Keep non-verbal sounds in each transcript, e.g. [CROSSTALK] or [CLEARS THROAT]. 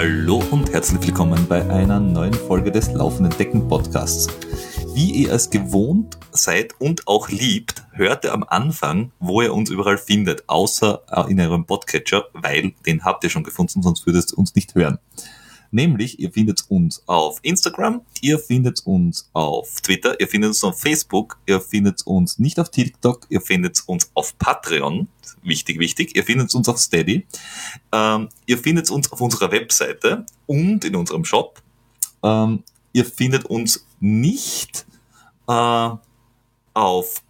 Hallo und herzlich willkommen bei einer neuen Folge des Laufenden Decken Podcasts. Wie ihr es gewohnt seid und auch liebt, hört ihr am Anfang, wo ihr uns überall findet, außer äh, in eurem Podcatcher, weil den habt ihr schon gefunden, sonst würdet ihr uns nicht hören. Nämlich, ihr findet uns auf Instagram, ihr findet uns auf Twitter, ihr findet uns auf Facebook, ihr findet uns nicht auf TikTok, ihr findet uns auf Patreon, wichtig, wichtig, ihr findet uns auf Steady, ähm, ihr findet uns auf unserer Webseite und in unserem Shop. Ähm, ihr findet uns nicht äh, auf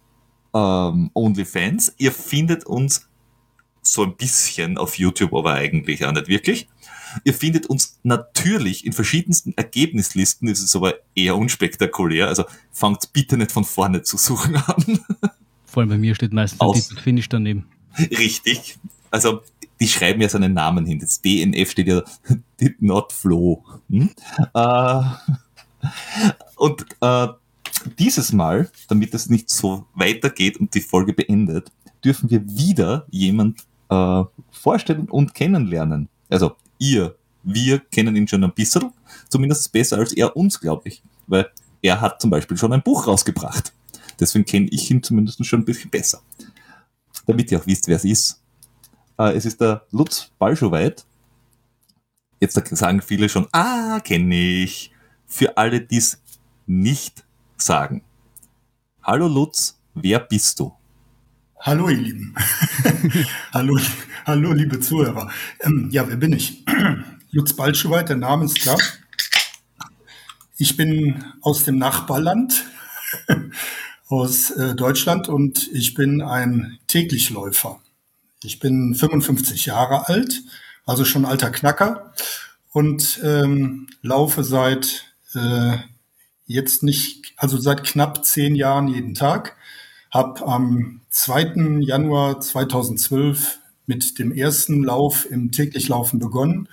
ähm, OnlyFans, ihr findet uns so ein bisschen auf YouTube, aber eigentlich auch nicht wirklich. Ihr findet uns natürlich in verschiedensten Ergebnislisten, das ist aber eher unspektakulär, also fangt bitte nicht von vorne zu suchen an. Vor allem bei mir steht meistens Aus, Titel Finish daneben. Richtig. Also die schreiben ja seinen Namen hin. Das DNF steht ja [LAUGHS] Did Not Flow. Hm? Äh, und äh, dieses Mal, damit es nicht so weitergeht und die Folge beendet, dürfen wir wieder jemand äh, vorstellen und kennenlernen. Also ihr, wir kennen ihn schon ein bisschen, zumindest besser als er uns, glaube ich. Weil er hat zum Beispiel schon ein Buch rausgebracht. Deswegen kenne ich ihn zumindest schon ein bisschen besser. Damit ihr auch wisst, wer es ist. Äh, es ist der Lutz Balschowait. Jetzt sagen viele schon, ah, kenne ich. Für alle, die es nicht sagen. Hallo Lutz, wer bist du? Hallo ihr Lieben. [LAUGHS] hallo, hallo liebe Zuhörer. Ähm, ja, wer bin ich? [CLEARS THROAT] Lutz Balschowait, der Name ist klar. Ich bin aus dem Nachbarland, [LAUGHS] aus äh, Deutschland und ich bin ein Täglichläufer. Ich bin 55 Jahre alt, also schon alter Knacker und ähm, laufe seit äh, jetzt nicht, also seit knapp zehn Jahren jeden Tag habe am 2. Januar 2012 mit dem ersten Lauf im Täglichlaufen begonnen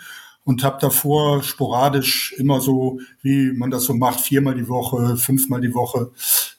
und habe davor sporadisch immer so, wie man das so macht, viermal die Woche, fünfmal die Woche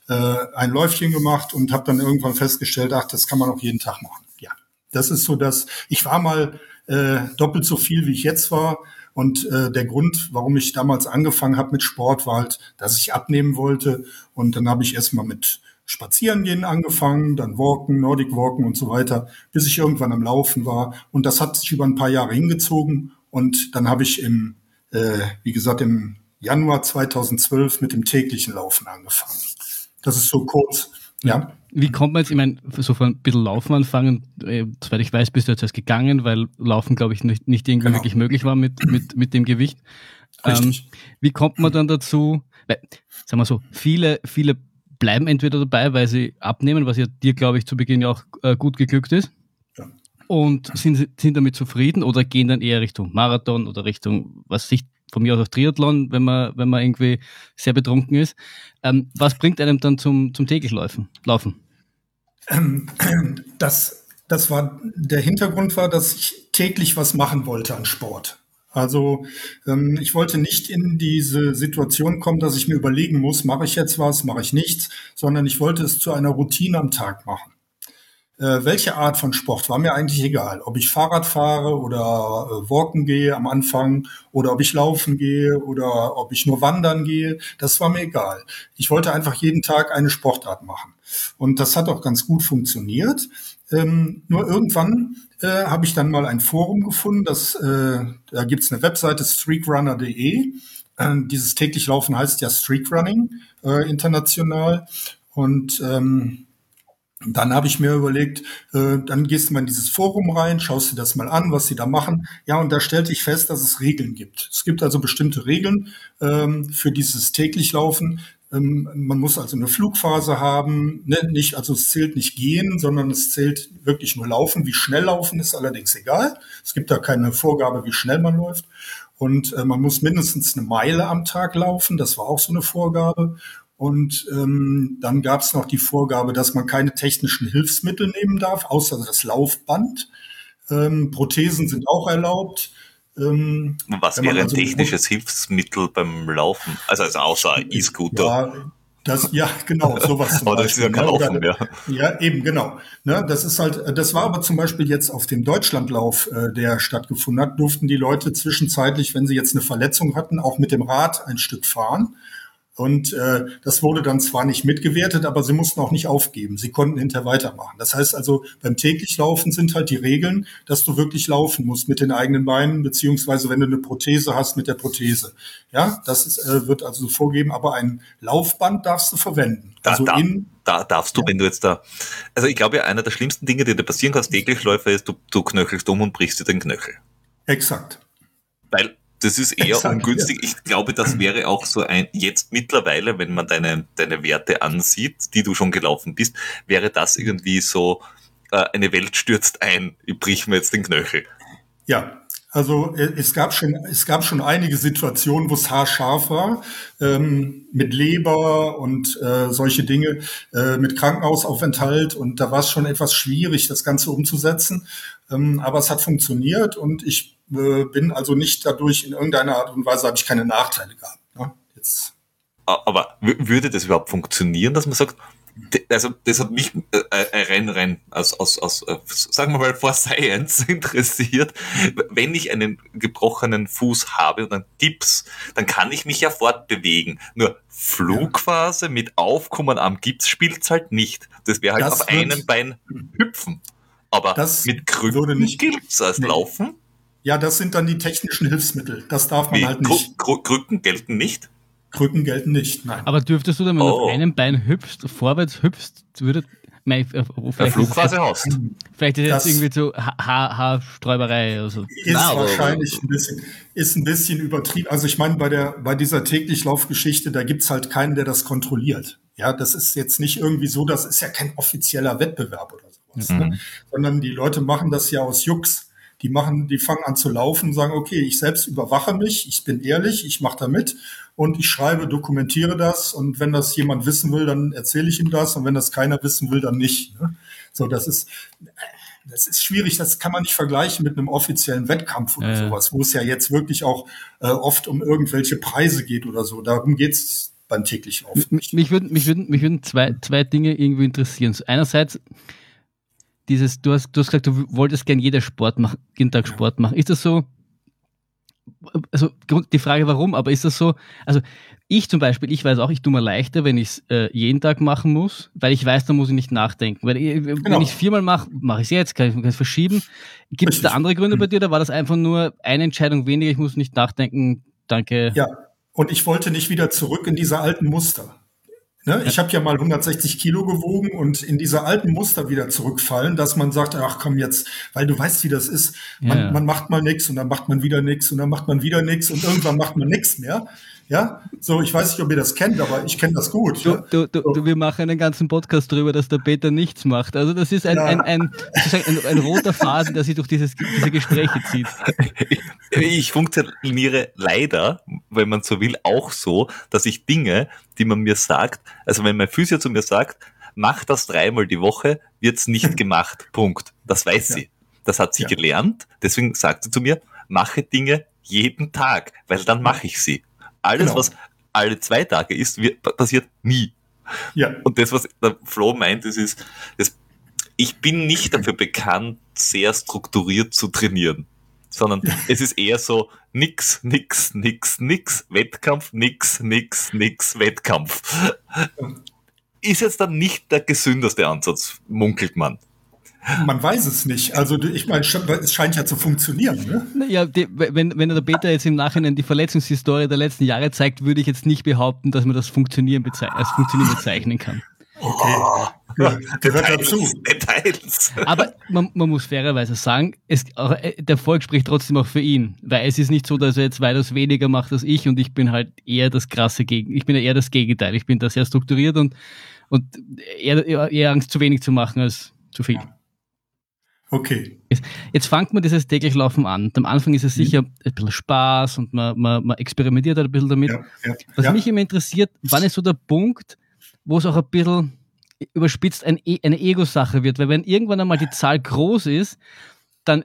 äh, ein Läufchen gemacht und habe dann irgendwann festgestellt, ach, das kann man auch jeden Tag machen. Ja, das ist so, dass ich war mal äh, doppelt so viel, wie ich jetzt war. Und äh, der Grund, warum ich damals angefangen habe mit Sport, war halt, dass ich abnehmen wollte. Und dann habe ich erstmal mit Spazierengehen angefangen, dann Walken, Nordic Walken und so weiter, bis ich irgendwann am Laufen war. Und das hat sich über ein paar Jahre hingezogen. Und dann habe ich im, äh, wie gesagt, im Januar 2012 mit dem täglichen Laufen angefangen. Das ist so kurz. Ja. Wie kommt man jetzt, ich meine, so von ein bisschen Laufen anfangen, äh, soweit ich weiß, bist du jetzt erst gegangen, weil Laufen, glaube ich, nicht, nicht irgendwie genau. wirklich möglich war mit, mit, mit dem Gewicht. Ähm, wie kommt man dann dazu, weil, sagen wir so, viele, viele bleiben entweder dabei, weil sie abnehmen, was ja dir, glaube ich, zu Beginn ja auch äh, gut geglückt ist. Ja. Und sind, sind damit zufrieden oder gehen dann eher Richtung Marathon oder Richtung, was sich von mir aus auch Triathlon, wenn man, wenn man irgendwie sehr betrunken ist. Ähm, was bringt einem dann zum, zum täglich Laufen? Laufen? Ähm, das, das war, der Hintergrund war, dass ich täglich was machen wollte an Sport. Also ähm, ich wollte nicht in diese Situation kommen, dass ich mir überlegen muss, mache ich jetzt was, mache ich nichts, sondern ich wollte es zu einer Routine am Tag machen. Äh, welche Art von Sport war mir eigentlich egal. Ob ich Fahrrad fahre oder äh, walken gehe am Anfang oder ob ich laufen gehe oder ob ich nur wandern gehe, das war mir egal. Ich wollte einfach jeden Tag eine Sportart machen. Und das hat auch ganz gut funktioniert. Ähm, nur irgendwann äh, habe ich dann mal ein Forum gefunden, das, äh, da gibt's eine Webseite streakrunner.de. Äh, dieses täglich Laufen heißt ja Streakrunning äh, international. Und ähm, dann habe ich mir überlegt, äh, dann gehst du mal in dieses Forum rein, schaust dir das mal an, was sie da machen. Ja, und da stellte ich fest, dass es Regeln gibt. Es gibt also bestimmte Regeln ähm, für dieses täglich Laufen. Ähm, man muss also eine Flugphase haben, ne, nicht, also es zählt nicht gehen, sondern es zählt wirklich nur laufen. Wie schnell laufen ist allerdings egal. Es gibt da keine Vorgabe, wie schnell man läuft. Und äh, man muss mindestens eine Meile am Tag laufen. Das war auch so eine Vorgabe. Und ähm, dann gab es noch die Vorgabe, dass man keine technischen Hilfsmittel nehmen darf, außer das Laufband. Ähm, Prothesen sind auch erlaubt. Ähm, Was wäre also ein technisches Hilfsmittel beim Laufen? Also, also außer E-Scooter? Ja, Das, ja, genau, sowas aber das ist ja kein ne? Laufen mehr. Ja, eben, genau. Ne, das ist halt, das war aber zum Beispiel jetzt auf dem Deutschlandlauf, äh, der stattgefunden hat, durften die Leute zwischenzeitlich, wenn sie jetzt eine Verletzung hatten, auch mit dem Rad ein Stück fahren. Und äh, das wurde dann zwar nicht mitgewertet, aber sie mussten auch nicht aufgeben. Sie konnten hinterher weitermachen. Das heißt also, beim täglich Laufen sind halt die Regeln, dass du wirklich laufen musst mit den eigenen Beinen, beziehungsweise wenn du eine Prothese hast, mit der Prothese. Ja, das ist, äh, wird also vorgeben, aber ein Laufband darfst du verwenden. Da, also da, in, da darfst du, ja. wenn du jetzt da, also ich glaube ja, einer der schlimmsten Dinge, die dir passieren kann als Täglichläufer ist, du, du knöchelst um und brichst dir den Knöchel. Exakt. Weil das ist eher Exakt, ungünstig. Ja. Ich glaube, das wäre auch so ein, jetzt mittlerweile, wenn man deine, deine Werte ansieht, die du schon gelaufen bist, wäre das irgendwie so, äh, eine Welt stürzt ein, ich brich mir jetzt den Knöchel. Ja, also äh, es gab schon, es gab schon einige Situationen, wo es haarscharf war, ähm, mit Leber und äh, solche Dinge, äh, mit Krankenhausaufenthalt und da war es schon etwas schwierig, das Ganze umzusetzen. Ähm, aber es hat funktioniert und ich äh, bin also nicht dadurch in irgendeiner Art und Weise habe ich keine Nachteile gehabt. Ne? Jetzt. Aber würde das überhaupt funktionieren, dass man sagt, also das hat mich äh, äh, rein rein aus, aus, aus äh, sagen wir mal vor Science [LAUGHS] interessiert. Wenn ich einen gebrochenen Fuß habe und einen Gips, dann kann ich mich ja fortbewegen. Nur Flugphase mit Aufkommen am Gips spielt halt nicht. Das wäre halt das auf einem Bein hüpfen. Aber mit Krücken gilt's als nee. Laufen. Ja, das sind dann die technischen Hilfsmittel. Das darf man Wie, halt nicht. Krücken gelten nicht? Krücken gelten nicht, nein. Aber dürftest du dann, wenn oh. du auf einem Bein hüpfst, vorwärts hüpfst, würde Nein, äh, vielleicht Flugphase hast. Vielleicht ist das jetzt irgendwie so Haarsträuberei oder so. Ist Na, wahrscheinlich ein bisschen, ist ein bisschen übertrieben. Also ich meine, bei der, bei dieser täglich Laufgeschichte, da gibt's halt keinen, der das kontrolliert. Ja, das ist jetzt nicht irgendwie so, das ist ja kein offizieller Wettbewerb oder sowas, ne? mhm. ne? sondern die Leute machen das ja aus Jux die machen, die fangen an zu laufen, sagen, okay, ich selbst überwache mich, ich bin ehrlich, ich mache da mit und ich schreibe, dokumentiere das und wenn das jemand wissen will, dann erzähle ich ihm das und wenn das keiner wissen will, dann nicht. Ne? So, das ist, das ist schwierig, das kann man nicht vergleichen mit einem offiziellen Wettkampf oder äh. sowas, wo es ja jetzt wirklich auch äh, oft um irgendwelche Preise geht oder so. Darum geht's beim täglichen Laufen. Mich, mich würden, mich würden, mich würden zwei, zwei Dinge irgendwie interessieren. Einerseits, dieses, du hast, du hast gesagt, du wolltest gern jeder Sport machen, jeden Tag Sport machen. Ist das so? Also die Frage warum, aber ist das so? Also ich zum Beispiel, ich weiß auch, ich tue mir leichter, wenn ich es äh, jeden Tag machen muss, weil ich weiß, da muss ich nicht nachdenken. Weil ich, genau. wenn ich es viermal mache, mache ich es jetzt, kann ich es verschieben. Gibt es da andere Gründe bei dir oder war das einfach nur eine Entscheidung weniger, ich muss nicht nachdenken, danke? Ja, und ich wollte nicht wieder zurück in diese alten Muster. Ne? Ich habe ja mal 160 Kilo gewogen und in diese alten Muster wieder zurückfallen, dass man sagt, ach komm jetzt, weil du weißt, wie das ist. Man, ja. man macht mal nichts und dann macht man wieder nichts und dann macht man wieder nichts und irgendwann macht man nichts mehr. Ja, so ich weiß nicht, ob ihr das kennt, aber ich kenne das gut. Du, du, du, so. wir machen einen ganzen Podcast darüber, dass der Peter nichts macht. Also das ist ein, ja. ein, ein, ein, ein, roter Faden, der sich durch dieses, diese Gespräche zieht. Ich funktioniere leider, wenn man so will, auch so, dass ich Dinge, die man mir sagt, also wenn mein Physio zu mir sagt, mach das dreimal die Woche, wird's nicht [LAUGHS] gemacht. Punkt. Das weiß sie. Das hat sie ja. gelernt. Deswegen sagt sie zu mir, mache Dinge jeden Tag, weil dann mache ich sie. Alles, genau. was alle zwei Tage ist, wird, passiert nie. Ja. Und das, was der Flo meint, das ist, das, ich bin nicht dafür bekannt, sehr strukturiert zu trainieren, sondern es ist eher so nix, nix, nix, nix, Wettkampf, nix, nix, nix, Wettkampf. Ist jetzt dann nicht der gesündeste Ansatz, munkelt man. Man weiß es nicht. Also ich meine, es scheint ja zu funktionieren. Ne? Ja, die, wenn, wenn der Peter jetzt im Nachhinein die Verletzungshistorie der letzten Jahre zeigt, würde ich jetzt nicht behaupten, dass man das Funktionieren als Funktionieren bezeichnen kann. Okay. Ja, [LAUGHS] gehört dazu. Details. Aber man, man, muss fairerweise sagen, es, äh, der Erfolg spricht trotzdem auch für ihn. Weil es ist nicht so, dass er jetzt weitaus weniger macht als ich und ich bin halt eher das krasse Gegen. Ich bin eher das Gegenteil. Ich bin da sehr strukturiert und, und eher, eher Angst zu wenig zu machen als zu viel. Okay. Jetzt fängt man dieses täglich Laufen an. Und am Anfang ist es mhm. sicher ein bisschen Spaß und man, man, man experimentiert halt ein bisschen damit. Ja, ja, Was ja. mich immer interessiert, wann ist so der Punkt, wo es auch ein bisschen überspitzt ein, e, eine Ego-Sache wird? Weil wenn irgendwann einmal die Zahl groß ist, dann,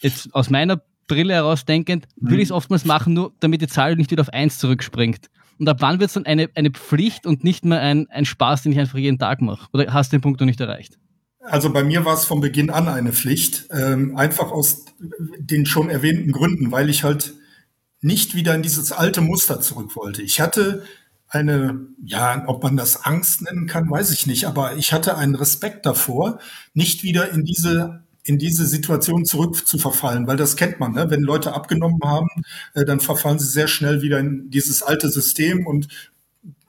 jetzt aus meiner Brille heraus denkend, will ich es oftmals machen, nur damit die Zahl nicht wieder auf eins zurückspringt. Und ab wann wird es dann eine, eine Pflicht und nicht mehr ein, ein Spaß, den ich einfach jeden Tag mache? Oder hast du den Punkt noch nicht erreicht? Also bei mir war es von Beginn an eine Pflicht, ähm, einfach aus den schon erwähnten Gründen, weil ich halt nicht wieder in dieses alte Muster zurück wollte. Ich hatte eine, ja, ob man das Angst nennen kann, weiß ich nicht, aber ich hatte einen Respekt davor, nicht wieder in diese in diese Situation zurück zu verfallen, weil das kennt man, ne? wenn Leute abgenommen haben, äh, dann verfallen sie sehr schnell wieder in dieses alte System und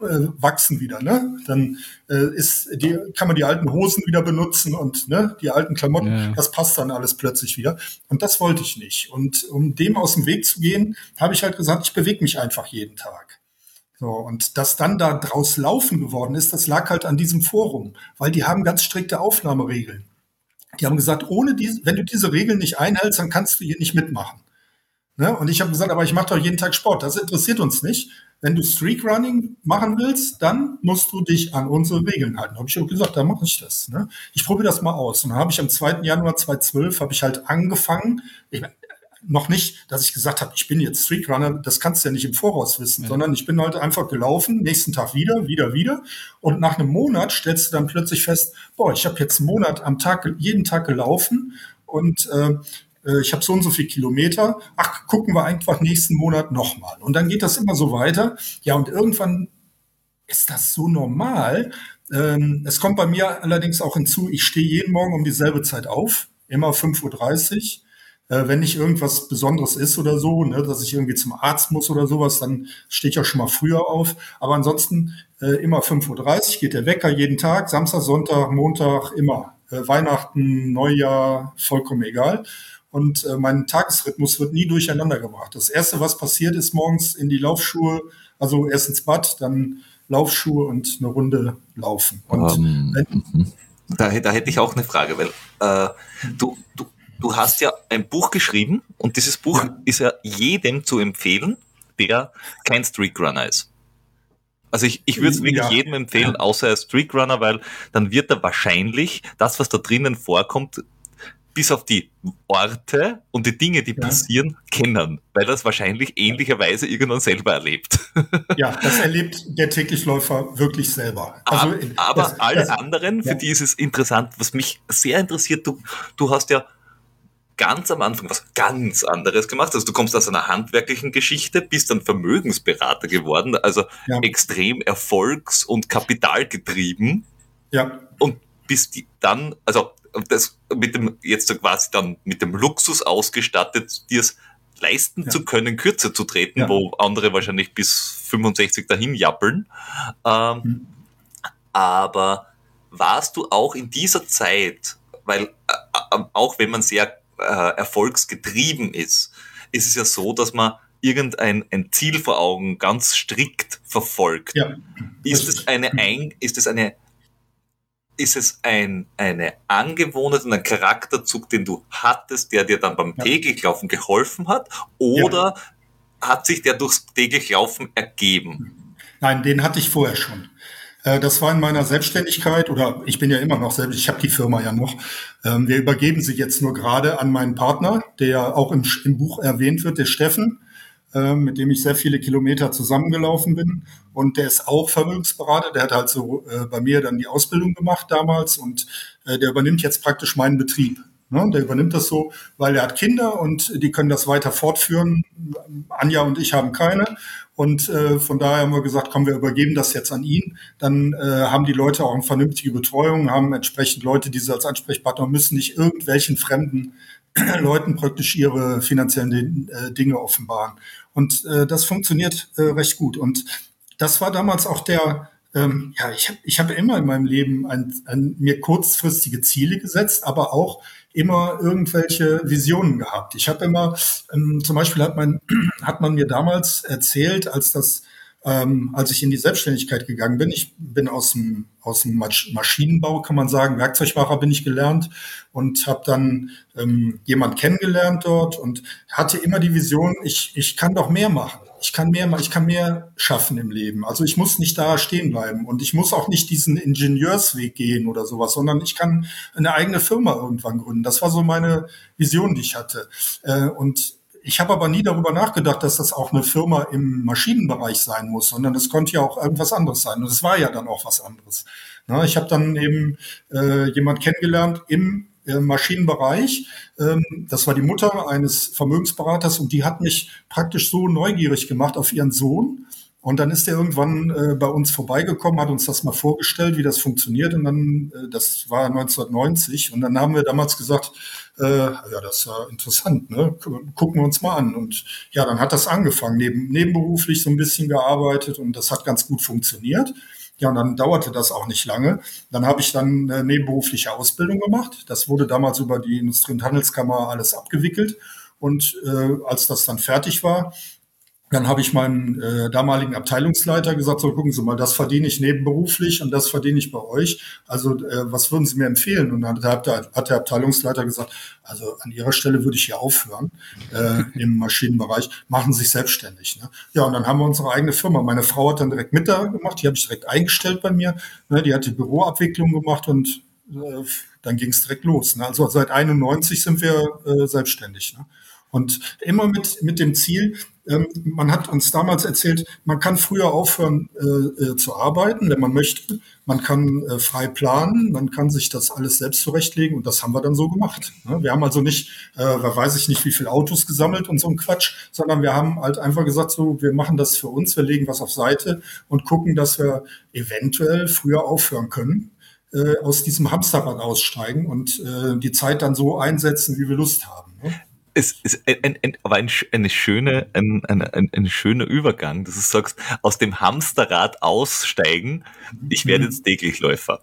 äh, wachsen wieder. Ne? Dann äh, ist die, kann man die alten Hosen wieder benutzen und ne, die alten Klamotten, ja. das passt dann alles plötzlich wieder. Und das wollte ich nicht. Und um dem aus dem Weg zu gehen, habe ich halt gesagt, ich bewege mich einfach jeden Tag. So, und dass dann da draus laufen geworden ist, das lag halt an diesem Forum, weil die haben ganz strikte Aufnahmeregeln. Die haben gesagt, ohne diese, wenn du diese Regeln nicht einhältst, dann kannst du hier nicht mitmachen. Ne? Und ich habe gesagt, aber ich mache doch jeden Tag Sport. Das interessiert uns nicht. Wenn du Streak Running machen willst, dann musst du dich an unsere Regeln halten. Habe ich auch gesagt, dann mache ich das. Ne? Ich probiere das mal aus. Und dann habe ich am 2. Januar 2012 habe ich halt angefangen. Ich, noch nicht, dass ich gesagt habe, ich bin jetzt Streetrunner, das kannst du ja nicht im Voraus wissen, ja. sondern ich bin halt einfach gelaufen, nächsten Tag wieder, wieder, wieder. Und nach einem Monat stellst du dann plötzlich fest, boah, ich habe jetzt einen Monat am Tag, jeden Tag gelaufen und äh, äh ich habe so und so viel Kilometer. Ach, gucken wir einfach nächsten Monat nochmal. Und dann geht das immer so weiter. Ja, und irgendwann ist das so normal. Ähm, es kommt bei mir allerdings auch hinzu, ich stehe jeden Morgen um dieselbe Zeit auf, immer 5.30 Uhr äh, wenn nicht irgendwas Besonderes ist oder so, ne, dass ich irgendwie zum Arzt muss oder sowas, dann stehe ich ja schon mal früher auf. Aber ansonsten äh, immer 5.30 Uhr geht der Wecker jeden Tag, Samstag, Sonntag, Montag, immer. Äh, Weihnachten, Neujahr, vollkommen egal. Und äh, mein Tagesrhythmus wird nie durcheinander gebracht. Das Erste, was passiert, ist morgens in die Laufschuhe, also erst ins Bad, dann Laufschuhe und eine Runde laufen. Und um, ähm, mhm. da, da, hätte ich auch eine Frage, weil äh, du, du, du hast ja ein Buch geschrieben und dieses Buch ja. ist ja jedem zu empfehlen, der kein Streakrunner ist. Also ich, ich würde es wirklich ja. jedem empfehlen, außer er Streakrunner, weil dann wird er wahrscheinlich das, was da drinnen vorkommt, bis auf die Orte und die Dinge, die ja. passieren, kennen, weil das wahrscheinlich ähnlicherweise irgendwann selber erlebt. [LAUGHS] Ja, das erlebt der Täglichläufer wirklich selber. Also, aber, das, alle das, anderen, für ja. die ist es interessant, was mich sehr interessiert, du, du hast ja ganz am Anfang was ganz anderes gemacht. Also du kommst aus einer handwerklichen Geschichte, bist dann Vermögensberater geworden, also ja. extrem erfolgs- und kapitalgetrieben. Ja. Und bist dann, also das mit dem, jetzt quasi dann mit dem Luxus ausgestattet, dir es leisten ja. zu können, kürzer zu treten, ja. wo andere wahrscheinlich bis 65 dahin jappeln. Ähm, mhm. Aber warst du auch in dieser Zeit, weil äh, äh auch wenn man sehr äh, erfolgsgetrieben ist, ist es ja so, dass man irgendein ein Ziel vor Augen ganz strikt verfolgt. Ja, ist es eine ein, ist es eine ist es ein, eine Angewohnheit und ein Charakterzug, den du hattest, der dir dann beim ja. Täglichlaufen geholfen hat? Oder ja. hat sich der durchs Täglichlaufen ergeben? Nein, den hatte ich vorher schon. Äh, das war in meiner Selbstständigkeit oder ich bin ja immer noch selbst, ich habe die Firma ja noch. Ähm, wir übergeben sie jetzt nur gerade an meinen Partner, der auch im, im Buch erwähnt wird, der Steffen, ähm, mit dem ich sehr viele Kilometer zusammengelaufen bin. Und der ist auch Vermögensberater, der hat halt so äh, bei mir dann die Ausbildung gemacht damals und äh, der übernimmt jetzt praktisch meinen Betrieb. Ne, der übernimmt das so, weil er hat Kinder und die können das weiter fortführen. Anja und ich haben keine. Und äh, von daher haben wir gesagt, komm, wir übergeben das jetzt an ihn. Dann äh, haben die Leute auch eine vernünftige Betreuung, haben entsprechend Leute, die sie als Ansprechpartner müssen, nicht irgendwelchen fremden [CLEARS THROAT] Leuten praktisch ihre finanziellen äh, Dinge offenbaren. Und äh, das funktioniert äh, recht gut. Und das war damals auch der, ähm, ja, ich habe ich hab immer in meinem Leben ein, ein, mir kurzfristige Ziele gesetzt, aber auch immer irgendwelche Visionen gehabt. Ich habe immer, ähm, zum Beispiel hat man, [CLEARS THROAT] hat man mir damals erzählt, als das ähm, als ich in die Selbstständigkeit gegangen bin. Ich bin aus dem, aus dem Maschinenbau, kann man sagen, Werkzeugmacher bin ich gelernt und habe dann ähm, jemand kennengelernt dort und hatte immer die Vision, ich, ich kann doch mehr machen ich kann mehr, ich kann mehr schaffen im Leben. Also ich muss nicht da stehen bleiben und ich muss auch nicht diesen Ingenieursweg gehen oder sowas, sondern ich kann eine eigene Firma irgendwann gründen. Das war so meine Vision, die ich hatte. Äh, und ich habe aber nie darüber nachgedacht, dass das auch eine Firma im Maschinenbereich sein muss, sondern es konnte ja auch irgendwas anderes sein. Und es war ja dann auch was anderes. Na, ich habe dann eben äh, jemand kennengelernt im äh, Maschinenbereich. Ähm, das war die Mutter eines Vermögensberaters und die hat mich praktisch so neugierig gemacht auf ihren Sohn. Und dann ist er irgendwann äh, bei uns vorbeigekommen, hat uns das mal vorgestellt, wie das funktioniert. Und dann, äh, das war 1990. Und dann haben wir damals gesagt, ja, das ist ja interessant, ne? Gucken wir uns mal an. Und ja, dann hat das angefangen, neben, nebenberuflich so ein bisschen gearbeitet und das hat ganz gut funktioniert. Ja, und dann dauerte das auch nicht lange. Dann habe ich dann eine nebenberufliche Ausbildung gemacht. Das wurde damals über die Industrie- und Handelskammer alles abgewickelt. Und äh, als das dann fertig war, dann habe ich meinem äh, damaligen Abteilungsleiter gesagt, so gucken Sie mal, das verdiene ich nebenberuflich und das verdiene ich bei euch. Also äh, was würden Sie mir empfehlen? Und dann hat der, hat der Abteilungsleiter gesagt, also an Ihrer Stelle würde ich hier aufhören äh, im Maschinenbereich, machen Sie sich selbstständig. Ne? Ja, und dann haben wir unsere eigene Firma. Meine Frau hat dann direkt mit da gemacht, die habe ich direkt eingestellt bei mir. Ne? Die hat die Büroabwicklung gemacht und äh, dann ging es direkt los. Ne? Also seit 91 sind wir äh, selbstständig. Ne? Und immer mit, mit dem Ziel, ähm, man hat uns damals erzählt, man kann früher aufhören äh, äh, zu arbeiten, wenn man möchte. Man kann äh, frei planen, man kann sich das alles selbst zurechtlegen und das haben wir dann so gemacht. Ne? Wir haben also nicht, äh, weiß ich nicht, wie viele Autos gesammelt und so ein Quatsch, sondern wir haben halt einfach gesagt, so, wir machen das für uns, wir legen was auf Seite und gucken, dass wir eventuell früher aufhören können äh, aus diesem Hamsterrad aussteigen und äh, die Zeit dann so einsetzen, wie wir Lust haben. Ne? Es ist ein, ein, aber ein, eine schöne, ein, ein, ein, ein schöner Übergang, dass du sagst, aus dem Hamsterrad aussteigen, ich werde jetzt täglich Läufer.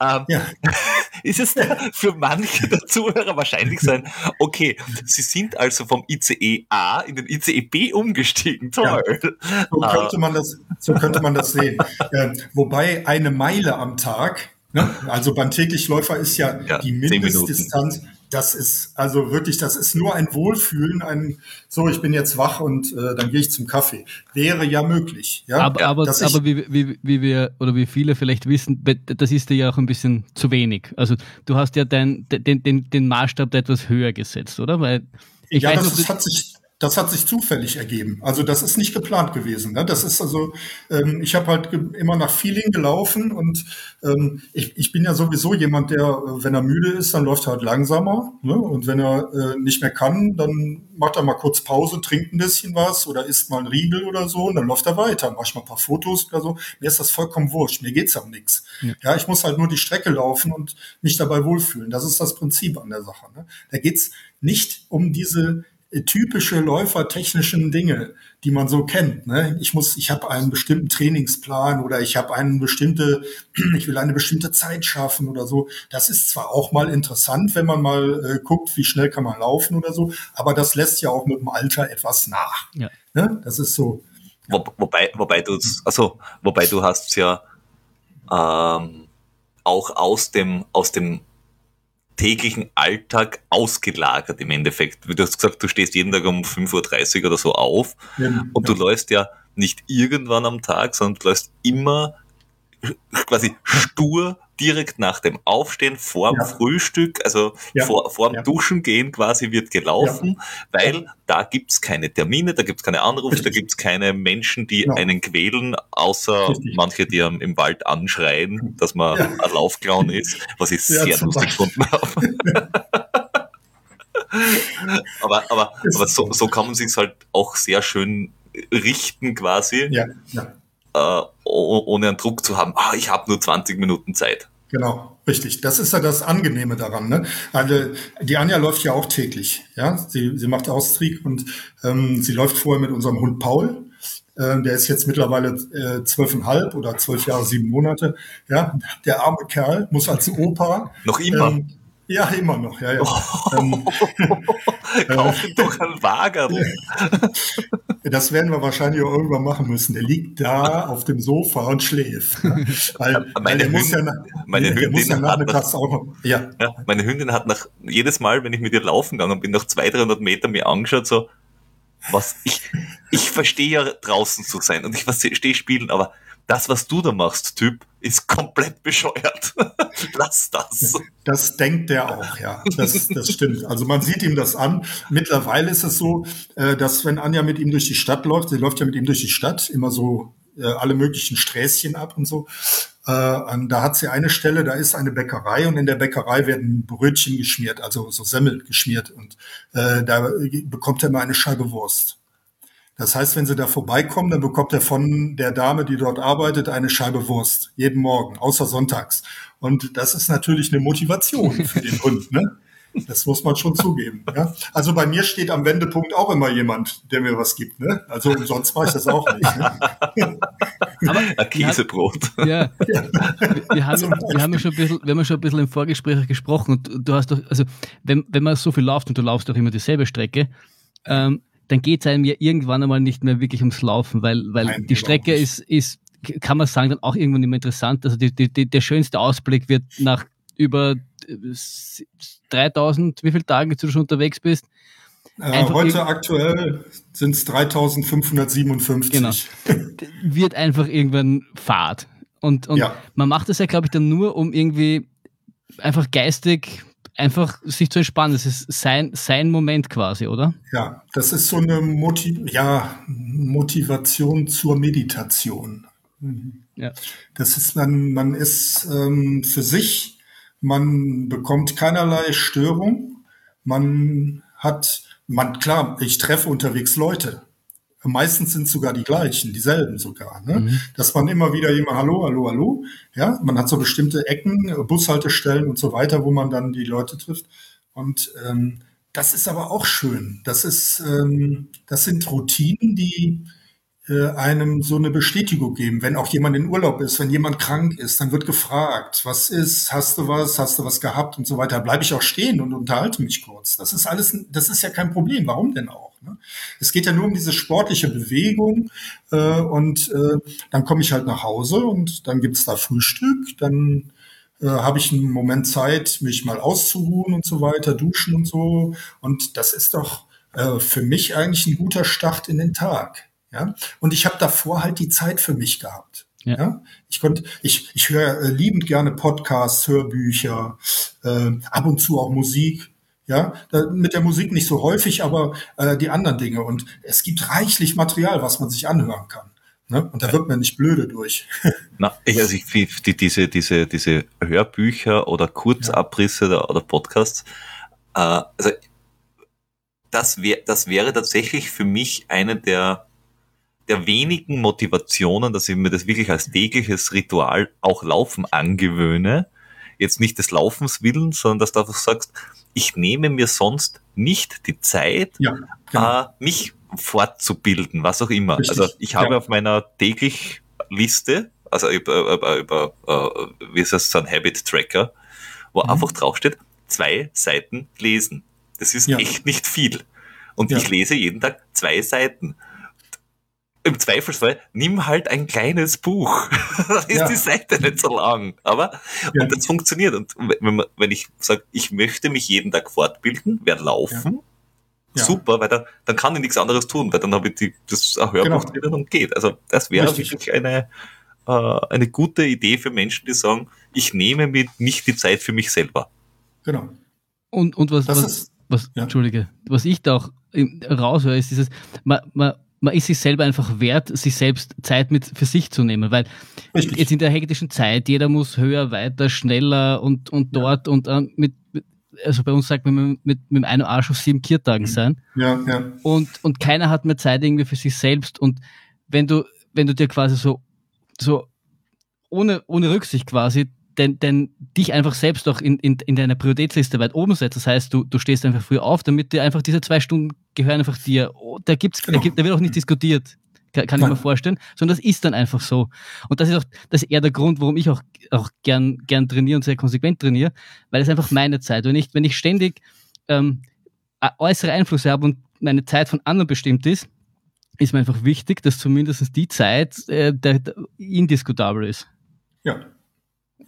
Ähm, ja. [LAUGHS] Ist es für manche der Zuhörer wahrscheinlich sein, okay, sie sind also vom ICE A in den ICE B umgestiegen, toll. Ja, so, könnte man das, so könnte man das sehen. [LAUGHS] Äh, wobei eine Meile am Tag, ne, also beim Täglichläufer ist ja, ja die Mindestdistanz das ist also wirklich, das ist nur ein Wohlfühlen, ein so, ich bin jetzt wach und äh, dann gehe ich zum Kaffee. Wäre ja möglich. Ja? Aber, aber, aber wie, wie, wie wir oder wie viele vielleicht wissen, das ist dir ja auch ein bisschen zu wenig. Also du hast ja dein, den, den, den Maßstab etwas höher gesetzt, oder? Weil ich ja, weiß, das, das hat sich das hat sich zufällig ergeben. Also das ist nicht geplant gewesen. Ne? Das ist also, ähm, ich habe halt immer nach Feeling gelaufen und ähm, ich, ich bin ja sowieso jemand, der, äh, wenn er müde ist, dann läuft er halt langsamer. Ne? Und wenn er äh, nicht mehr kann, dann macht er mal kurz Pause, trinkt ein bisschen was oder isst mal ein Riegel oder so und dann läuft er weiter, mach ich mal ein paar Fotos oder so. Mir ist das vollkommen wurscht. Mir geht's um nichts. Ja. ja, ich muss halt nur die Strecke laufen und mich dabei wohlfühlen. Das ist das Prinzip an der Sache. Ne? Da geht's nicht um diese typische läufertechnischen Dinge, die man so kennt. Ne? Ich muss, ich habe einen bestimmten Trainingsplan oder ich habe eine bestimmte, [CLEARS THROAT] ich will eine bestimmte Zeit schaffen oder so. Das ist zwar auch mal interessant, wenn man mal äh, guckt, wie schnell kann man laufen oder so, aber das lässt ja auch mit dem Alter etwas nach. Ja. Ne? Das ist so. Wo, wobei, wobei du, also, wobei du hast ja ähm, auch aus dem aus dem täglichen Alltag ausgelagert im Endeffekt. Wie du hast gesagt, du stehst jeden Tag um 5.30 Uhr oder so auf ja, und ja. du läufst ja nicht irgendwann am Tag, sondern du läufst immer quasi stur direkt nach dem Aufstehen, vor dem ja. Frühstück, also ja. vor, vor dem ja. Duschen gehen quasi wird gelaufen, weil da gibt's keine Termine, da gibt's keine Anrufe, Richtig. da gibt's keine Menschen, die genau. einen quälen, außer Richtig. manche, die im Wald anschreien, dass man ein Laufclown ist, was ich sehr lustig gefunden habe. [LAUGHS] aber aber, aber so, so kann man sich halt auch sehr schön richten quasi. Ja, ja äh, ohne einen Druck zu haben, ah, ich habe nur 20 Minuten Zeit. Genau, richtig. Das ist ja das Angenehme daran. Ne? Also die Anja läuft ja auch täglich. Ja, sie, sie macht Austrieg und ähm, sie läuft vorher mit unserem Hund Paul. Ähm, der ist jetzt mittlerweile äh, zwölfeinhalb oder zwölf Jahre sieben Monate. Ja, der arme Kerl muss als Opa noch immer ähm, ja, immer noch, ja, ja. [LAUGHS] Ähm, [LAUGHS] Kauf ihm doch einen Wagen. das werden wir wahrscheinlich auch irgendwann machen müssen. Der liegt da auf dem Sofa und schläft. Ne? Weil, meine weil muss ja, nach, meine Hündin ja nachmittags auch noch, ja. ja. Meine Hündin hat nach, jedes Mal, wenn ich mit ihr laufen gegangen bin, nach 200, 300 Meter mir angeschaut, so, was, ich, ich verstehe ja draußen zu sein und ich verstehe spielen, aber das, was du da machst, Typ, ist komplett bescheuert. [LAUGHS] Lass das. Das denkt der auch, ja. Das, das stimmt. Also man sieht ihm das an. Mittlerweile ist es so, äh, dass wenn Anja mit ihm durch die Stadt läuft, sie läuft ja mit ihm durch die Stadt, immer so äh, alle möglichen Sträßchen ab und so. Äh, da hat sie eine Stelle, da ist eine Bäckerei und in der Bäckerei werden Brötchen geschmiert, also so Semmel geschmiert und da bekommt er mal eine Scheibe Wurst. Das heißt, wenn Sie da vorbeikommen, dann bekommt er von der Dame, die dort arbeitet, eine Scheibe Wurst. Jeden Morgen, außer sonntags. Und das ist natürlich eine Motivation für den Hund. Ne? Das muss man schon zugeben. Ja? Also bei mir steht am Wendepunkt auch immer jemand, der mir was gibt. Ne? Also umsonst mache ich das auch nicht. Ne? [LAUGHS] Aber ein Käsebrot. Ja, Wir, wir, haben, wir, haben ja schon ein bisschen, wir haben schon ein bisschen im Vorgespräch gesprochen und du hast doch, also wenn, wenn man so viel läuft und du laufst doch immer dieselbe Strecke, ähm, dann geht es einem ja irgendwann einmal nicht mehr wirklich ums Laufen, weil, weil Nein, die Strecke ist, ist, kann man sagen, dann auch irgendwann nicht mehr interessant. Also die, die, der schönste Ausblick wird nach über 3000, wie viele Tage du schon unterwegs bist. Äh, heute aktuell sind es 3557. Genau. [LAUGHS] wird einfach irgendwann Fahrt. Und, und ja. man macht das ja, glaube ich, dann nur, um irgendwie einfach geistig einfach sich zu entspannen. Das ist sein, sein Moment quasi, oder? Ja, das ist so eine Motiv ja, Motivation zur Meditation. Ja. Das ist, man, man ist ähm, für sich, man bekommt keinerlei Störung, man hat, man, klar, ich treffe unterwegs Leute, Meistens sind es sogar die gleichen, dieselben sogar. Ne? Mhm. Dass man immer wieder jemand, hallo, hallo, hallo. Ja, man hat so bestimmte Ecken, Bushaltestellen und so weiter, wo man dann die Leute trifft. Und ähm, das ist aber auch schön. Das ist, ähm, das sind Routinen, die äh, einem so eine Bestätigung geben. Wenn auch jemand in Urlaub ist, wenn jemand krank ist, dann wird gefragt, was ist, hast du was, hast du was gehabt und so weiter. Bleibe ich auch stehen und unterhalte mich kurz. Das ist alles, das ist ja kein Problem. Warum denn auch? Ne? Es geht ja nur um diese sportliche Bewegung äh, und äh, dann komme ich halt nach Hause und dann gibt's da Frühstück, dann äh, habe ich einen Moment Zeit, mich mal auszuruhen und so weiter, duschen und so. Und das ist doch äh, für mich eigentlich ein guter Start in den Tag. Ja? Und ich habe davor halt die Zeit für mich gehabt. Ja. ja? Ich konnte, ich, ich höre äh, liebend gerne Podcasts, Hörbücher, äh, ab und zu auch Musik. Ja, mit der Musik nicht so häufig, aber äh, die anderen Dinge. Und es gibt reichlich Material, was man sich anhören kann. Ne? Und da wird man nicht blöde durch. [LAUGHS] Na, ich, also ich, die, diese, diese, diese Hörbücher oder Kurzabrisse ja. oder, oder Podcasts, äh, also das, wär, das wäre tatsächlich für mich eine der der wenigen Motivationen, dass ich mir das wirklich als tägliches Ritual auch Laufen angewöhne. Jetzt nicht des Laufens willen, sondern dass du einfach sagst, ich nehme mir sonst nicht die Zeit, ja, genau. äh, mich fortzubilden, was auch immer. Richtig. Also ich habe ja. auf meiner täglich Liste, also über, über, über äh, wie ist das, so ein Habit Tracker, wo mhm. einfach draufsteht, zwei Seiten lesen. Das ist ja. echt nicht viel. Und ich lese jeden Tag zwei Seiten im Zweifelsfall nimm halt ein kleines Buch. [LAUGHS] Dann ist ja. die Seite nicht so lang. Aber ja. und das funktioniert. Und wenn, man, wenn ich sage, ich möchte mich jeden Tag fortbilden, werde laufen, ja. super, weil dann, dann kann ich nichts anderes tun, weil dann habe ich die, das Hörbuch genau. drinnen und geht. Also das wäre wirklich eine, äh, eine gute Idee für Menschen, die sagen, ich nehme mir nicht die Zeit für mich selber. Genau. Und, und was, das was, ist, was, Entschuldige, was ich da auch raushöre, ist dieses, man, man man ist sich selber einfach wert, sich selbst Zeit mit für sich zu nehmen, weil Richtig. jetzt in der hektischen Zeit, jeder muss höher, weiter, schneller und, und dort ja. und äh, mit, also bei uns sagt man mit, mit, dem einen Arsch auf sieben Kiertagen mhm. sein. Ja, ja. Und, und keiner hat mehr Zeit irgendwie für sich selbst und wenn du, wenn du dir quasi so, so ohne, ohne Rücksicht quasi denn, denn dich einfach selbst auch in, in, in deiner Prioritätsliste weit oben setzt. Das heißt, du, du stehst einfach früh auf, damit dir einfach diese zwei Stunden gehören einfach dir. Oh, da gibt's, genau. da, gibt, da wird auch nicht diskutiert. Kann, ich mir vorstellen, sondern das ist dann einfach so. Und das ist auch das ist eher der Grund, warum ich auch, auch gern, gern trainiere und sehr konsequent trainiere, weil es einfach meine Zeit. Wenn ich, wenn ich ständig ähm, äußere Einflüsse habe und meine Zeit von anderen bestimmt ist, ist mir einfach wichtig, dass zumindest die Zeit äh, der, der indiskutabel ist. Ja,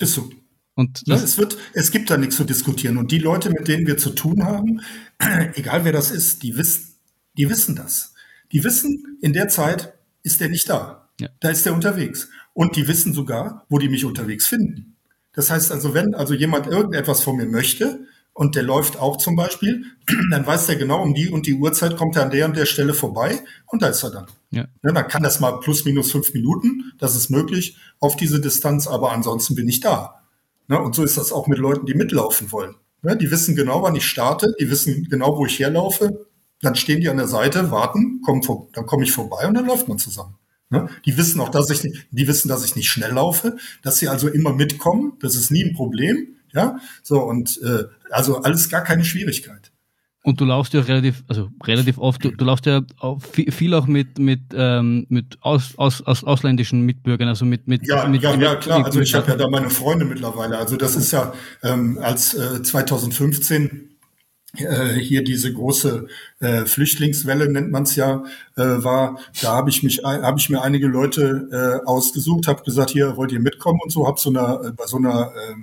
ist so. Und ja, es, wird, es gibt da nichts zu diskutieren. Und die Leute, mit denen wir zu tun haben, [CLEARS THROAT] egal wer das ist, die wissen, die wissen das. Die wissen, in der Zeit ist der nicht da. Ja. Da ist der unterwegs. Und die wissen sogar, wo die mich unterwegs finden. Das heißt also, wenn also jemand irgendetwas von mir möchte und der läuft auch zum Beispiel, [CLEARS THROAT] dann weiß der genau, um die und die Uhrzeit kommt er an der und der Stelle vorbei und da ist er dann. Ja. ja dann kann das mal plus minus fünf Minuten, das ist möglich, auf diese Distanz, aber ansonsten bin ich da. Ne? Und so ist das auch mit Leuten, die mitlaufen wollen. Ne? Die wissen genau, wann ich starte, die wissen genau, wo ich herlaufe. Dann stehen die an der Seite, warten, kommen vor, dann komme ich vorbei und dann läuft man zusammen. Ne? Die wissen auch, dass ich, nicht, die wissen, dass ich nicht schnell laufe, dass sie also immer mitkommen. Das ist nie ein Problem. Ja, so und äh, also alles gar keine Schwierigkeit. Und du laufst ja relativ, also relativ oft, du, du laufst ja auch viel auch mit mit ähm, mit aus, aus, aus ausländischen Mitbürgern, also mit mit ja mit, ja, mit, ja klar. Also ich habe ja da meine Freunde mittlerweile. Also das ist ja ähm, als äh, 2015 äh, hier diese große äh, Flüchtlingswelle nennt man es ja äh, war da habe ich mich habe ich mir einige Leute äh, ausgesucht habe gesagt hier wollt ihr mitkommen und so habe so einer äh, bei so einer äh,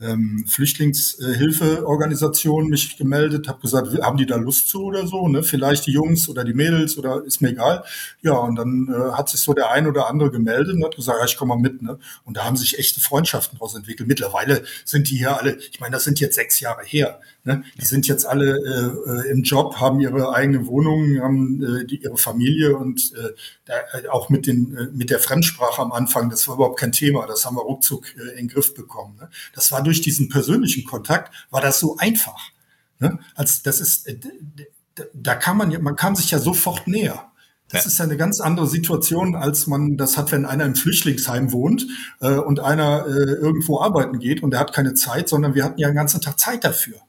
ähm, Flüchtlingshilfeorganisation mich gemeldet, habe gesagt, haben die da Lust zu oder so, ne? Vielleicht die Jungs oder die Mädels oder ist mir egal. Ja, und dann äh, hat sich so der ein oder andere gemeldet und hat gesagt, ja, ich komme mal mit, ne? Und da haben sich echte Freundschaften daraus entwickelt. Mittlerweile sind die hier alle, ich meine, das sind jetzt sechs Jahre her. Ne? Die sind jetzt alle äh, im Job, haben ihre eigene Wohnung, haben äh, die, ihre Familie und äh, da, äh, auch mit, den, äh, mit der Fremdsprache am Anfang, das war überhaupt kein Thema. Das haben wir ruckzuck äh, in den Griff bekommen. Ne? Das war durch diesen persönlichen Kontakt, war das so einfach. Ne? Als das ist, äh, da kann man, man kam sich ja sofort näher. Das ja. ist ja eine ganz andere Situation, als man das hat, wenn einer im Flüchtlingsheim wohnt äh, und einer äh, irgendwo arbeiten geht und der hat keine Zeit, sondern wir hatten ja den ganzen Tag Zeit dafür.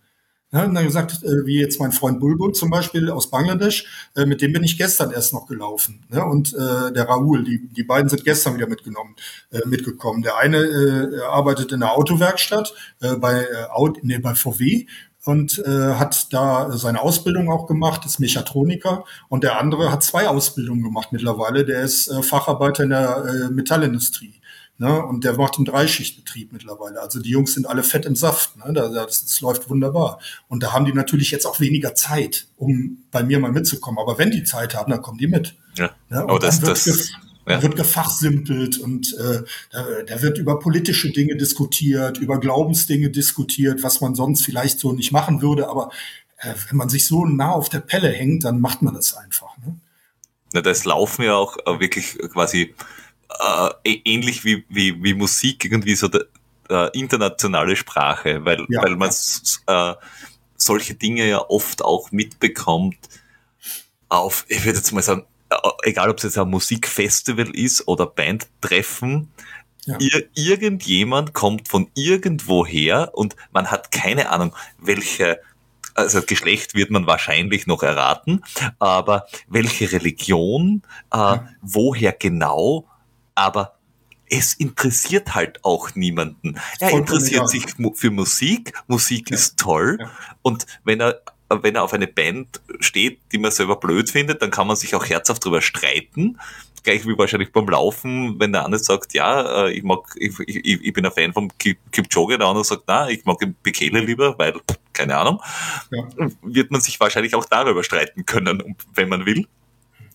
Ja, und dann gesagt, äh, wie jetzt mein Freund Bulbul zum Beispiel aus Bangladesch, äh, mit dem bin ich gestern erst noch gelaufen. Ne? Und äh, der Raoul, die, die beiden sind gestern wieder mitgenommen, äh, mitgekommen. Der eine äh, arbeitet in der Autowerkstatt äh, bei, äh, Audi, nee, bei VW und äh, hat da seine Ausbildung auch gemacht, ist Mechatroniker und der andere hat zwei Ausbildungen gemacht mittlerweile, der ist äh, Facharbeiter in der äh, Metallindustrie. Ne? Und der macht einen Dreischichtbetrieb mittlerweile. Also die Jungs sind alle fett im Saft. Ne? Das, das läuft wunderbar. Und da haben die natürlich jetzt auch weniger Zeit, um bei mir mal mitzukommen. Aber wenn die Zeit haben, dann kommen die mit. Ja. Ne? Und oh, das, dann wird, das, ja. wird gefachsimpelt und äh, da, da wird über politische Dinge diskutiert, über Glaubensdinge diskutiert, was man sonst vielleicht so nicht machen würde. Aber äh, wenn man sich so nah auf der Pelle hängt, dann macht man das einfach. Ne? Na, das laufen ja auch äh, wirklich quasi äh, ähnlich wie, wie, wie Musik irgendwie so der, äh, internationale Sprache, weil, ja. weil man äh, solche Dinge ja oft auch mitbekommt auf, ich würde jetzt mal sagen, äh, egal ob es jetzt ein Musikfestival ist oder Bandtreffen, ja. Ir irgendjemand kommt von irgendwoher und man hat keine Ahnung, welche also Geschlecht wird man wahrscheinlich noch erraten, aber welche Religion, äh, ja. woher genau aber es interessiert halt auch niemanden. Er Vollkommen interessiert egal. sich für Musik, Musik ja. ist toll ja. und wenn er wenn er auf eine Band steht, die man selber blöd findet, dann kann man sich auch herzhaft drüber streiten. Gleich wie wahrscheinlich beim Laufen, wenn der eine sagt, ja, äh, ich mag, ich, ich, ich bin ein Fan vom Kipchoge, der andere sagt, na, ich mag Bekele lieber, weil, keine Ahnung, ja. wird man sich wahrscheinlich auch darüber streiten können, wenn man will.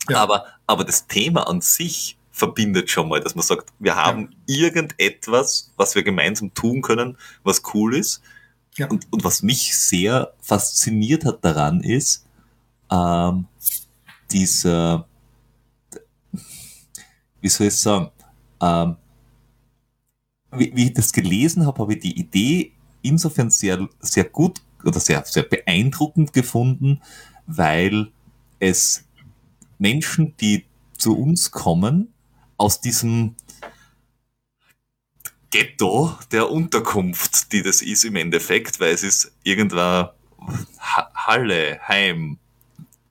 Ja. Aber, aber das Thema an sich verbindet schon mal, dass man sagt, wir haben ja. irgendetwas, was wir gemeinsam tun können, was cool ist. Ja. Und, und was mich sehr fasziniert hat daran ist, ähm, dieser, wie soll ich sagen, ähm, wie, wie ich das gelesen habe, habe ich die Idee insofern sehr, sehr gut oder sehr, sehr beeindruckend gefunden, weil es Menschen, die zu uns kommen, aus diesem Ghetto der Unterkunft, die das ist im Endeffekt, weil es ist irgendwann Halle, Heim,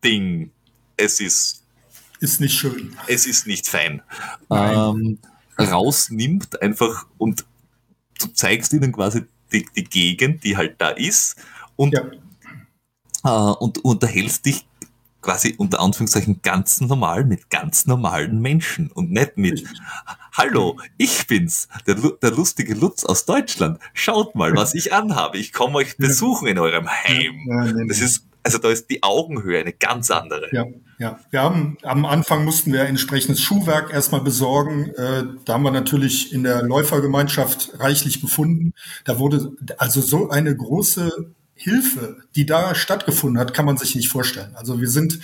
Ding. Es ist. Ist nicht schön. Es ist nicht fein. Ähm, rausnimmt einfach und du zeigst ihnen quasi die, die Gegend, die halt da ist und, ja. äh, und unterhältst dich quasi unter Anführungszeichen ganz normal mit ganz normalen Menschen und nicht mit Hallo, ich bin's, der, der lustige Lutz aus Deutschland. Schaut mal, was ich anhabe. Ich komme euch besuchen in eurem Heim. Das ist, also da ist die Augenhöhe eine ganz andere. Ja. Ja, wir haben am Anfang mussten wir entsprechendes Schuhwerk erstmal besorgen. Äh, da haben wir natürlich in der Läufergemeinschaft reichlich gefunden. Da wurde also so eine große Hilfe, die da stattgefunden hat, kann man sich nicht vorstellen. Also wir sind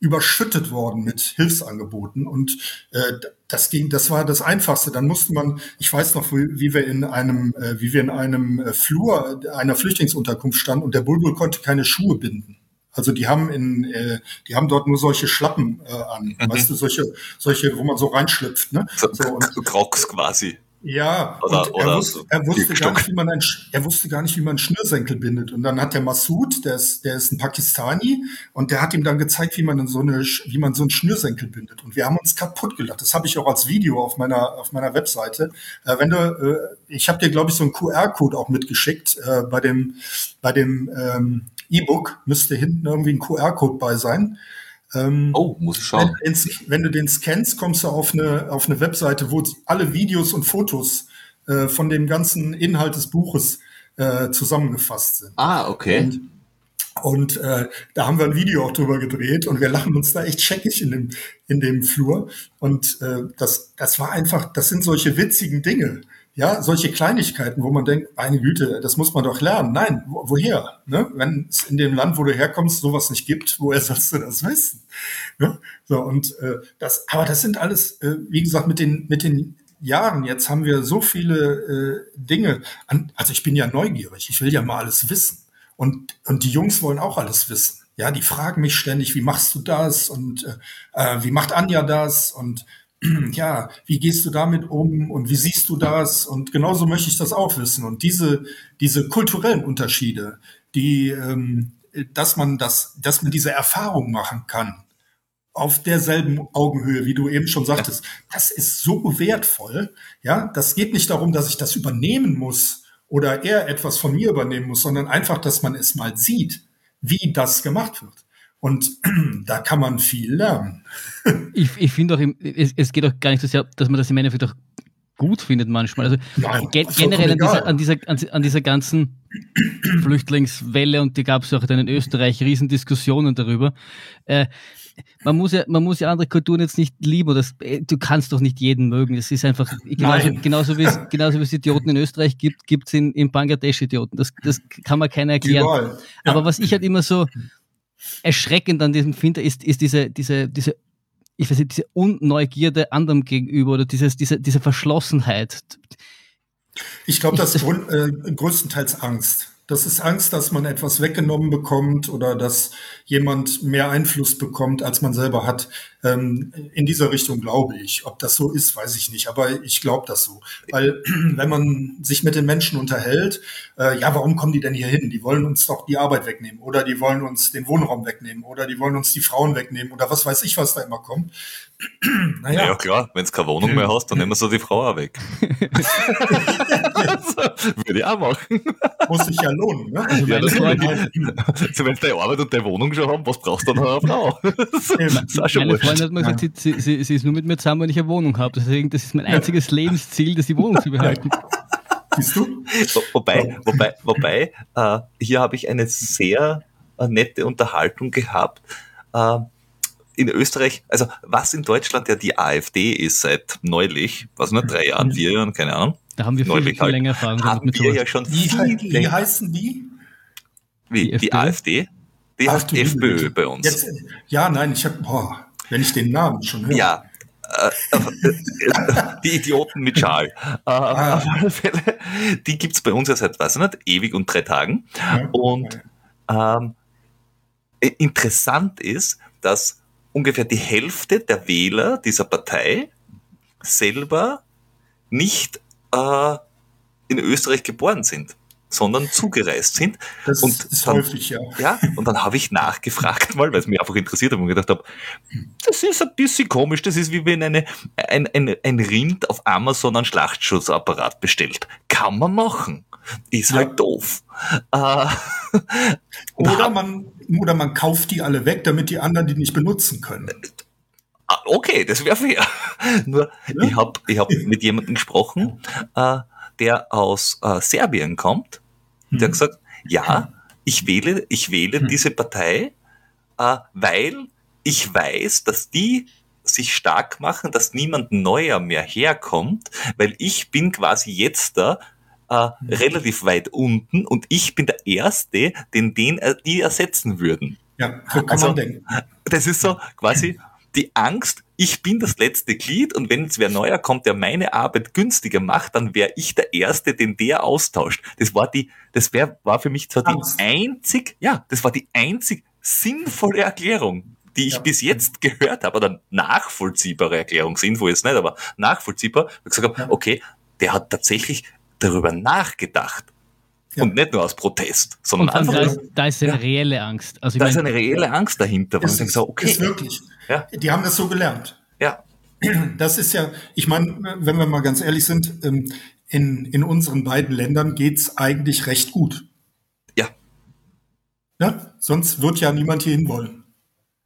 überschüttet worden mit Hilfsangeboten und äh, das ging, das war das Einfachste. Dann musste man, ich weiß noch, wie, wie wir in einem, äh, wie wir in einem äh, Flur einer Flüchtlingsunterkunft standen und der Bulbul konnte keine Schuhe binden. Also die haben in, äh, die haben dort nur solche Schlappen äh, an, mhm. weißt du, solche, solche, wo man so reinschlüpft, ne? So, so und, Crocs quasi. Ja, oder, und er, wusste, er wusste gar nicht, wie man ein, er wusste gar nicht, wie man Schnürsenkel bindet. Und dann hat der Massoud, der ist, der ist ein Pakistani, und der hat ihm dann gezeigt, wie man so eine, wie man so einen Schnürsenkel bindet. Und wir haben uns kaputt gelacht. Das habe ich auch als Video auf meiner, auf meiner Webseite. Äh, wenn du, äh, ich habe dir, glaube ich, so einen QR-Code auch mitgeschickt. Äh, bei dem, bei dem ähm, E-Book müsste hinten irgendwie ein QR-Code bei sein. Ähm, oh, muss ich schauen. Wenn, wenn, du den scannst, kommst du auf eine, auf eine Webseite, wo alle Videos und Fotos äh, von dem ganzen Inhalt des Buches äh, zusammengefasst sind. Ah, okay. Und, und äh, da haben wir ein Video auch drüber gedreht und wir lachen uns da echt scheckig in dem, in dem Flur. Und äh, das, das war einfach, das sind solche witzigen Dinge. Ja, solche Kleinigkeiten, wo man denkt, meine Güte, das muss man doch lernen. Nein, wo, woher? Ne? Wenn es in dem Land, wo du herkommst, sowas nicht gibt, woher sollst du das wissen? Ne? So, und äh, das, aber das sind alles, äh, wie gesagt, mit den, mit den Jahren jetzt haben wir so viele äh, Dinge. An, also ich bin ja neugierig, ich will ja mal alles wissen. Und, und die Jungs wollen auch alles wissen. Ja, die fragen mich ständig, wie machst du das und äh, äh wie macht Anja das und [CLEARS THROAT] ja, wie gehst du damit um und wie siehst du das? Und genauso möchte ich das auch wissen. Und diese, diese kulturellen Unterschiede, die, ähm, dass man das, dass man diese Erfahrung machen kann, auf derselben Augenhöhe, wie du eben schon sagtest, das ist so wertvoll. Ja, das geht nicht darum, dass ich das übernehmen muss oder er etwas von mir übernehmen muss, sondern einfach, dass man es mal sieht, wie das gemacht wird. Und [CLEARS THROAT] da kann man viel lernen. [LAUGHS] ich ich finde auch, es, es, geht auch gar nicht so sehr, dass man das im Endeffekt auch gut findet manchmal. Also Nein, ge generell an dieser, an dieser, an, dieser, ganzen [CLEARS THROAT] Flüchtlingswelle und die gab es auch dann in Österreich Riesendiskussionen darüber. Äh, man muss ja, man muss ja andere Kulturen jetzt nicht lieben oder äh, du kannst doch nicht jeden mögen. Es ist einfach genauso, genauso wie es [LAUGHS] genauso wie es Idioten in Österreich gibt, gibt es in, in Bangladesch Idioten. Das, das kann man keiner erklären. Ja. Aber was ich halt immer so [CLEARS THROAT] erschreckend an diesem finde, ist, ist diese, diese, diese, ich weiß nicht, diese Unneugierde anderem gegenüber oder dieses, diese, diese Verschlossenheit. Ich glaube, das ist äh, größtenteils Angst. Das ist Angst, dass man etwas weggenommen bekommt oder dass jemand mehr Einfluss bekommt, als man selber hat. Ähm, in dieser Richtung glaube ich. Ob das so ist, weiß ich nicht. Aber ich glaube das so. Weil [CLEARS THROAT] wenn man sich mit den Menschen unterhält, äh, ja, warum kommen die denn hier hin? Die wollen uns doch die Arbeit wegnehmen oder die wollen uns den Wohnraum wegnehmen oder die wollen uns die Frauen wegnehmen oder was weiß ich, was da immer kommt. [CLEARS THROAT] naja. Ja, klar, wenn du keine Wohnung mehr hast, dann nehmen wir so die Frau auch weg. [LAUGHS] Würde ich auch machen. Muss sich ja lohnen. Ne? Also ja, das halt, also wenn du deine Arbeit und deine Wohnung schon haben, was brauchst du dann noch eine Frau? das ist auch schon Meine Freundin hat mir gesagt, sie, sie, sie, sie, ist nur mit mir zusammen, wenn ich eine Wohnung habe. Deswegen, das ist mein einziges Lebensziel, das die Wohnung zu behalten. Siehst du? Wobei, wobei, wobei, äh, hier habe ich eine sehr äh, nette Unterhaltung gehabt. Äh, in Österreich, also was in Deutschland ja die AfD ist seit neulich, was nur drei Jahren, vier Jahren, keine Ahnung. Da haben wir neulich viel, halt, länger Erfahrung haben wir ja schon wie, viel wie heißen die? Wie, die, die AfD? Die heißt FPÖ bei uns. Jetzt, ja, nein, ich habe, boah, wenn ich den Namen schon höre. Ja, äh, äh, [LAUGHS] die Idioten mit Schal. Äh, ah. Fälle, die gibt's bei uns ja seit, weiß ich nicht, ewig und drei Tagen. Und ähm, interessant ist, dass ungefähr die Hälfte der Wähler dieser Partei selber nicht äh, in Österreich geboren sind, sondern zugereist sind. Das und ist dann, häufig, ja. Ja, und dann habe ich nachgefragt mal, weil es mich einfach interessiert hat und gedacht habe, das ist ein bisschen komisch, das ist wie wenn eine, ein, ein, ein Rind auf Amazon einen Schlachtschutzapparat bestellt. Kann man machen. Ist ja. halt doof. Äh, [LAUGHS] oder, man, oder man kauft die alle weg, damit die anderen die nicht benutzen können. Ah, okay, das wäre fair. [LAUGHS] Nur, ja? ich habe ich hab [LAUGHS] mit jemandem gesprochen, äh, der aus äh, Serbien kommt. Der hat mhm. gesagt, ja, ich wähle, ich wähle mhm. diese Partei, äh, weil ich weiß, dass die sich stark machen, dass niemand neuer mehr herkommt, weil ich bin quasi jetzt da äh, relativ weit unten und ich bin der Erste, den, den äh, die ersetzen würden. Ja, so kann also, man denken. Das ist so quasi die Angst, ich bin das letzte Glied und wenn jetzt wer neuer kommt, der meine Arbeit günstiger macht, dann wäre ich der Erste, den der austauscht. Das war die, das wär, war für mich zwar die einzig, ja, das war die einzig sinnvolle Erklärung, die ich ja. bis jetzt gehört habe, oder nachvollziehbare Erklärung, sinnvoll jetzt nicht, aber nachvollziehbar, ich gesagt habe, ja. okay, der hat tatsächlich darüber nachgedacht. Ja. Und nicht nur aus Protest, sondern einfach. Da ist, da ist eine ja. reelle Angst. Also da ist eine reelle Angst dahinter, wo ich so, okay. Ist wirklich. Ja. Die haben das so gelernt. Ja. Das ist ja, ich meine, wenn wir mal ganz ehrlich sind, ähm, in, in unseren beiden Ländern geht's eigentlich recht gut. Ja. Ja, sonst wird ja niemand hier hinwollen.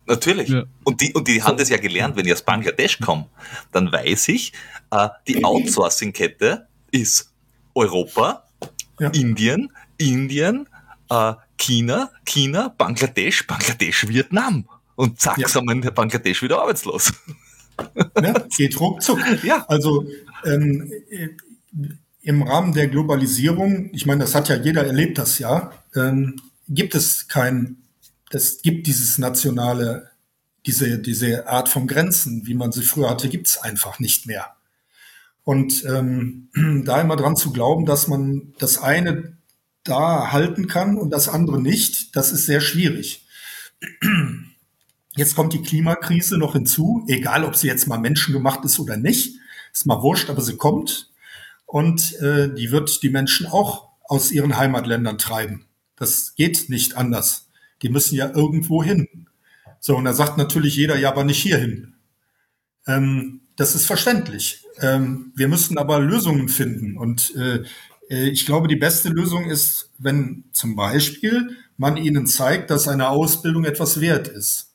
Natürlich. Ja. Und die, und die haben das ja gelernt, wenn ich aus Bangladesch komme, dann weiß ich, äh, die [CLEARS THROAT] Outsourcing-Kette ist Europa, ja. Indien, Indien, äh, China, China, Bangladesch, Bangladesch, Vietnam. Und zack, ja. sind wir in Bangladesch wieder arbeitslos. [LAUGHS] Ja, geht ruckzuck. Ja. Also ähm, im Rahmen der Globalisierung, ich meine, das hat ja jeder erlebt das ja, ähm, gibt es kein, das gibt dieses nationale, diese, diese Art von Grenzen, wie man sie früher hatte, gibt es einfach nicht mehr. Und ähm, [CLEARS THROAT] da immer dran zu glauben, dass man das eine da halten kann und das andere nicht, das ist sehr schwierig. Jetzt kommt die Klimakrise noch hinzu, egal ob sie jetzt mal menschengemacht ist oder nicht, ist mal wurscht, aber sie kommt und äh, die wird die Menschen auch aus ihren Heimatländern treiben. Das geht nicht anders. Die müssen ja irgendwo hin. So, und da sagt natürlich jeder, ja, aber nicht hierhin. Ähm, das ist verständlich. Ähm, wir müssen aber Lösungen finden. Und äh, äh, ich glaube, die beste Lösung ist, wenn zum Beispiel man ihnen zeigt, dass eine Ausbildung etwas wert ist.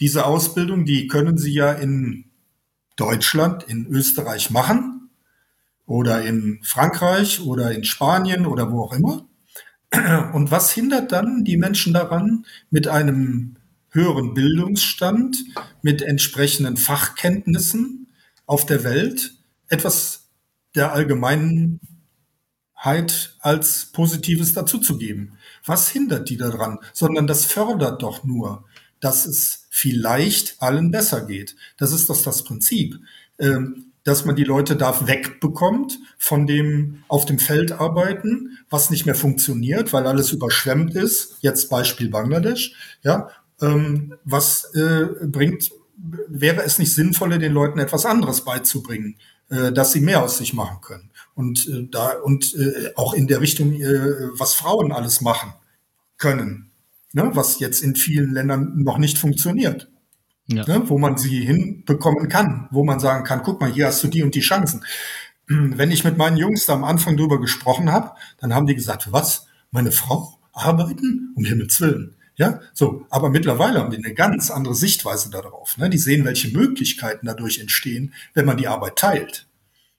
Diese Ausbildung, die können sie ja in Deutschland, in Österreich machen oder in Frankreich oder in Spanien oder wo auch immer. Und was hindert dann die Menschen daran, mit einem höheren Bildungsstand, mit entsprechenden Fachkenntnissen auf der Welt etwas der Allgemeinheit als Positives dazuzugeben. Was hindert die daran? Sondern das fördert doch nur, dass es vielleicht allen besser geht. Das ist doch das Prinzip. Ähm, dass man die Leute da wegbekommt von dem auf dem Feld arbeiten, was nicht mehr funktioniert, weil alles überschwemmt ist. Jetzt Beispiel Bangladesch, ja. Ähm, was äh, bringt wäre es nicht sinnvoller, den Leuten etwas anderes beizubringen, äh, dass sie mehr aus sich machen können? Und äh, da und äh, auch in der Richtung, äh, was Frauen alles machen können, ne? was jetzt in vielen Ländern noch nicht funktioniert. Ja. Ne? wo man sie hinbekommen kann, wo man sagen kann, guck mal, hier hast du die und die Chancen. [CLEARS THROAT] Wenn ich mit meinen Jungs da am Anfang drüber gesprochen habe, dann haben die gesagt, was, meine Frau arbeiten? Um Himmels Willen. Ja, so. Aber mittlerweile haben die eine ganz andere Sichtweise darauf. Ne? Die sehen, welche Möglichkeiten dadurch entstehen, wenn man die Arbeit teilt.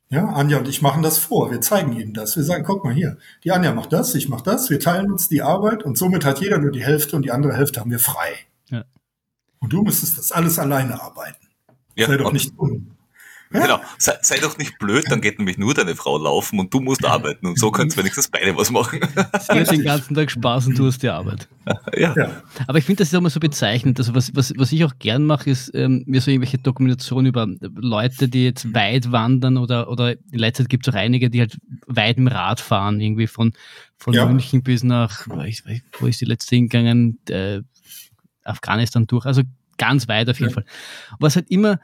Ja, Anja und ich machen das vor. Wir zeigen ihnen das. Wir sagen, guck mal hier, die Anja macht das, ich mach das. Wir teilen uns die Arbeit und somit hat jeder nur die Hälfte und die andere Hälfte haben wir frei. Ja. Und du müsstest das alles alleine arbeiten. Ja, Sei doch nicht dumm. Genau, sei, sei, doch nicht blöd, dann geht nämlich nur deine Frau laufen und du musst arbeiten und so kannst du wenigstens beide was machen. [LAUGHS] Sie hat den ganzen Tag Spaß und du hast die Arbeit. Ja. ja. Aber ich finde, das ist immer so bezeichnend. Also was, was, was ich auch gern mache, ist ähm, mir so irgendwelche Dokumentationen über Leute, die jetzt weit wandern oder, oder in letzter Zeit gibt es auch einige, die halt weit im Rad fahren, irgendwie von, von ja. München bis nach, wo ist die letzte hingegangen? Äh, Afghanistan durch. Also ganz weit auf jeden ja. Fall. Was halt immer,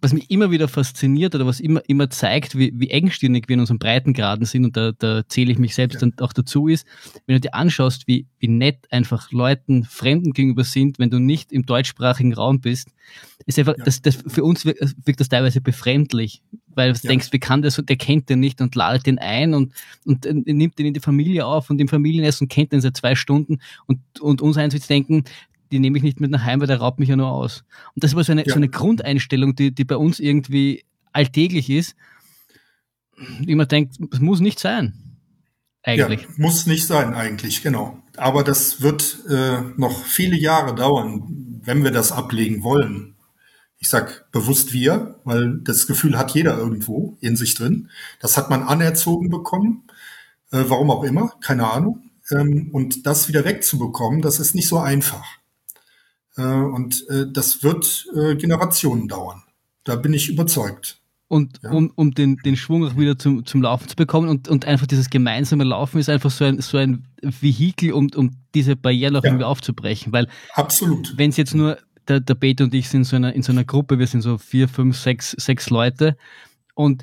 was mich immer wieder fasziniert oder was immer, immer zeigt, wie, wie engstirnig wir in unseren Breitengraden sind, und da, da zähle ich mich selbst ja. dann auch dazu, ist, wenn du dir anschaust, wie, wie nett einfach Leuten, Fremden gegenüber sind, wenn du nicht im deutschsprachigen Raum bist, ist einfach, ja. das, das, für uns wirkt, wirkt das teilweise befremdlich, weil du denkst, wie kann das, und der kennt den nicht und ladet den ein und, und, und nimmt den in die Familie auf und im Familienessen kennt den seit zwei Stunden und, und uns eins zu denken, die nehme ich nicht mit nach Heim, weil der raubt mich ja nur aus. Und das war so eine, ja. so eine Grundeinstellung, die, die bei uns irgendwie alltäglich ist, wie man denkt, es muss nicht sein. Eigentlich. Ja, muss nicht sein, eigentlich, genau. Aber das wird äh, noch viele Jahre dauern, wenn wir das ablegen wollen, ich sag bewusst wir, weil das Gefühl hat jeder irgendwo in sich drin. Das hat man anerzogen bekommen, äh, warum auch immer, keine Ahnung. Ähm, und das wieder wegzubekommen, das ist nicht so einfach. Äh, und äh, das wird äh, Generationen dauern. Da bin ich überzeugt. Und ja. um, um den, den Schwung auch wieder zum, zum Laufen zu bekommen und, und einfach dieses gemeinsame Laufen ist einfach so ein, so ein Vehikel, um, um diese Barrieren auch ja. irgendwie aufzubrechen. Weil Absolut. wenn es jetzt nur der, der Peter und ich sind so einer, in so einer Gruppe, wir sind so vier, fünf, sechs, sechs Leute und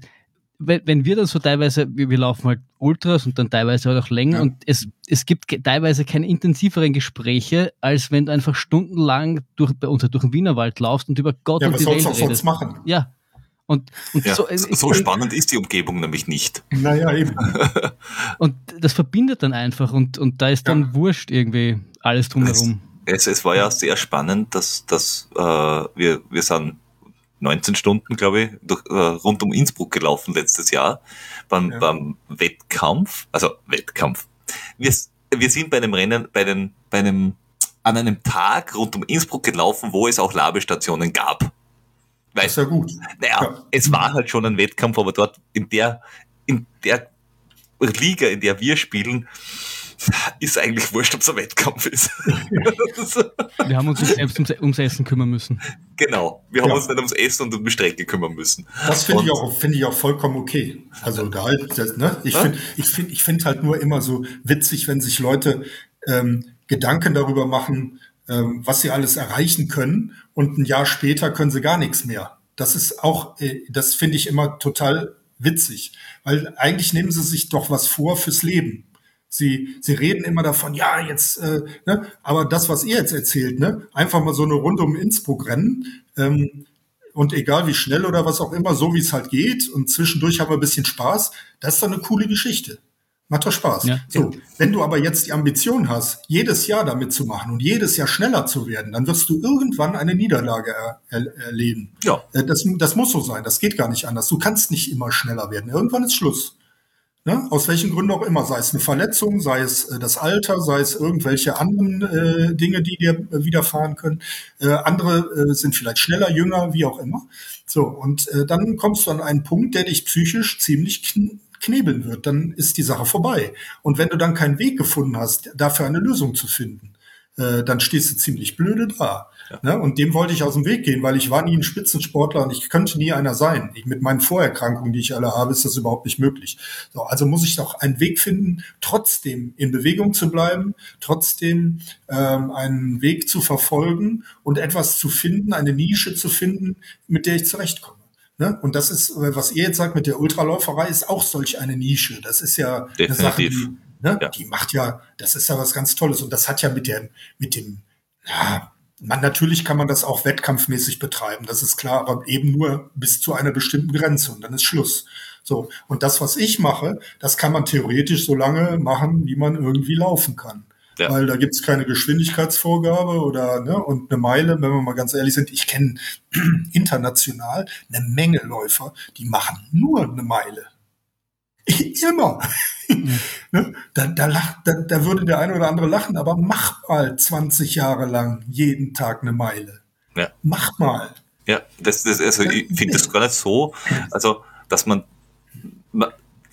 wenn, wenn wir dann so teilweise, wir, wir laufen halt Ultras und dann teilweise halt auch länger ja. und es, es gibt teilweise keine intensiveren Gespräche, als wenn du einfach stundenlang durch, bei uns durch den Wienerwald laufst und über Gott ja, und die Welt redest. Sonst machen? Ja, und, und ja, so, äh, so ich, spannend ist die Umgebung nämlich nicht. Naja, eben. [LAUGHS] und das verbindet dann einfach und, und da ist dann ja. wurscht irgendwie alles drumherum. Es, es, war ja sehr spannend, dass, dass äh, wir, wir sind 19 Stunden, glaube ich, durch, äh, rund um Innsbruck gelaufen letztes Jahr beim, ja. beim Wettkampf, also Wettkampf. Wir, wir sind bei einem Rennen, bei, den, bei einem, an einem Tag rund um Innsbruck gelaufen, wo es auch Labestationen gab. Weil, das ist ja gut. Naja, ja. es war halt schon ein Wettkampf, aber dort in der, in der Liga, in der wir spielen, ist eigentlich wurscht, ob es ein Wettkampf ist. [LAUGHS] wir haben uns selbst ums, ums, Essen kümmern müssen. Genau, wir haben ja. uns nicht ums Essen und um die Strecke kümmern müssen. Das finde ich, auch, find ich auch vollkommen okay. Also da halt, das, ne? ich finde ich find, ich find halt nur immer so witzig, wenn sich Leute ähm, Gedanken darüber machen, ähm, was sie alles erreichen können und ein Jahr später können sie gar nichts mehr. Das ist auch, äh, das finde ich immer total witzig, weil eigentlich nehmen sie sich doch was vor fürs Leben. Sie, sie reden immer davon, ja, jetzt, äh, ne, aber das, was ihr jetzt erzählt, ne, einfach mal so eine Runde um Innsbruck rennen, ähm, und egal wie schnell oder was auch immer, so wie es halt geht, und zwischendurch haben wir ein bisschen Spaß, das ist doch eine coole Geschichte. Macht doch Spaß. Ja. So, wenn du aber jetzt die Ambition hast, jedes Jahr damit zu machen und jedes Jahr schneller zu werden, dann wirst du irgendwann eine Niederlage er, er, erleben. Ja. Äh, das, das muss so sein. Das geht gar nicht anders. Du kannst nicht immer schneller werden. Irgendwann ist Schluss. Ne? Aus welchen Gründen auch immer, sei es eine Verletzung, sei es äh, das Alter, sei es irgendwelche anderen äh, Dinge, die dir äh, widerfahren können. Äh, andere äh, sind vielleicht schneller, jünger, wie auch immer. So, und äh, dann kommst du an einen Punkt, der dich psychisch ziemlich knebeln wird, dann ist die Sache vorbei. Und wenn du dann keinen Weg gefunden hast, dafür eine Lösung zu finden, dann stehst du ziemlich blöde da. Ne? Und dem wollte ich aus dem Weg gehen, weil ich war nie ein Spitzensportler und ich könnte nie einer sein. Ich, mit meinen Vorerkrankungen, die ich alle habe, ist das überhaupt nicht möglich. So, also muss ich doch einen Weg finden, trotzdem in Bewegung zu bleiben, trotzdem ähm, einen Weg zu verfolgen und etwas zu finden, eine Nische zu finden, mit der ich zurechtkomme. Ne? Und das ist, was ihr jetzt sagt mit der Ultraläuferei, ist auch solch eine Nische. Das ist ja Definitiv. eine Sache, die, ne? Ja. die macht ja, das ist ja was ganz Tolles. Und das hat ja mit dem, mit dem, ja, man, natürlich kann man das auch wettkampfmäßig betreiben, das ist klar, aber eben nur bis zu einer bestimmten Grenze und dann ist Schluss. So. Und das, was ich mache, das kann man theoretisch so lange machen, wie man irgendwie laufen kann. Ja. Weil da gibt's keine Geschwindigkeitsvorgabe oder ne, und eine Meile, wenn wir mal ganz ehrlich sind, ich kenne [CLEARS THROAT] international eine Menge Läufer, die machen nur eine Meile. [LAUGHS] Immer. Mhm. [LAUGHS] ne? da, da, lacht, da, da würde der eine oder andere lachen, aber mach mal 20 Jahre lang jeden Tag eine Meile. Ja. Mach mal. Ja, das, das also ich finde das gar nicht so, also dass man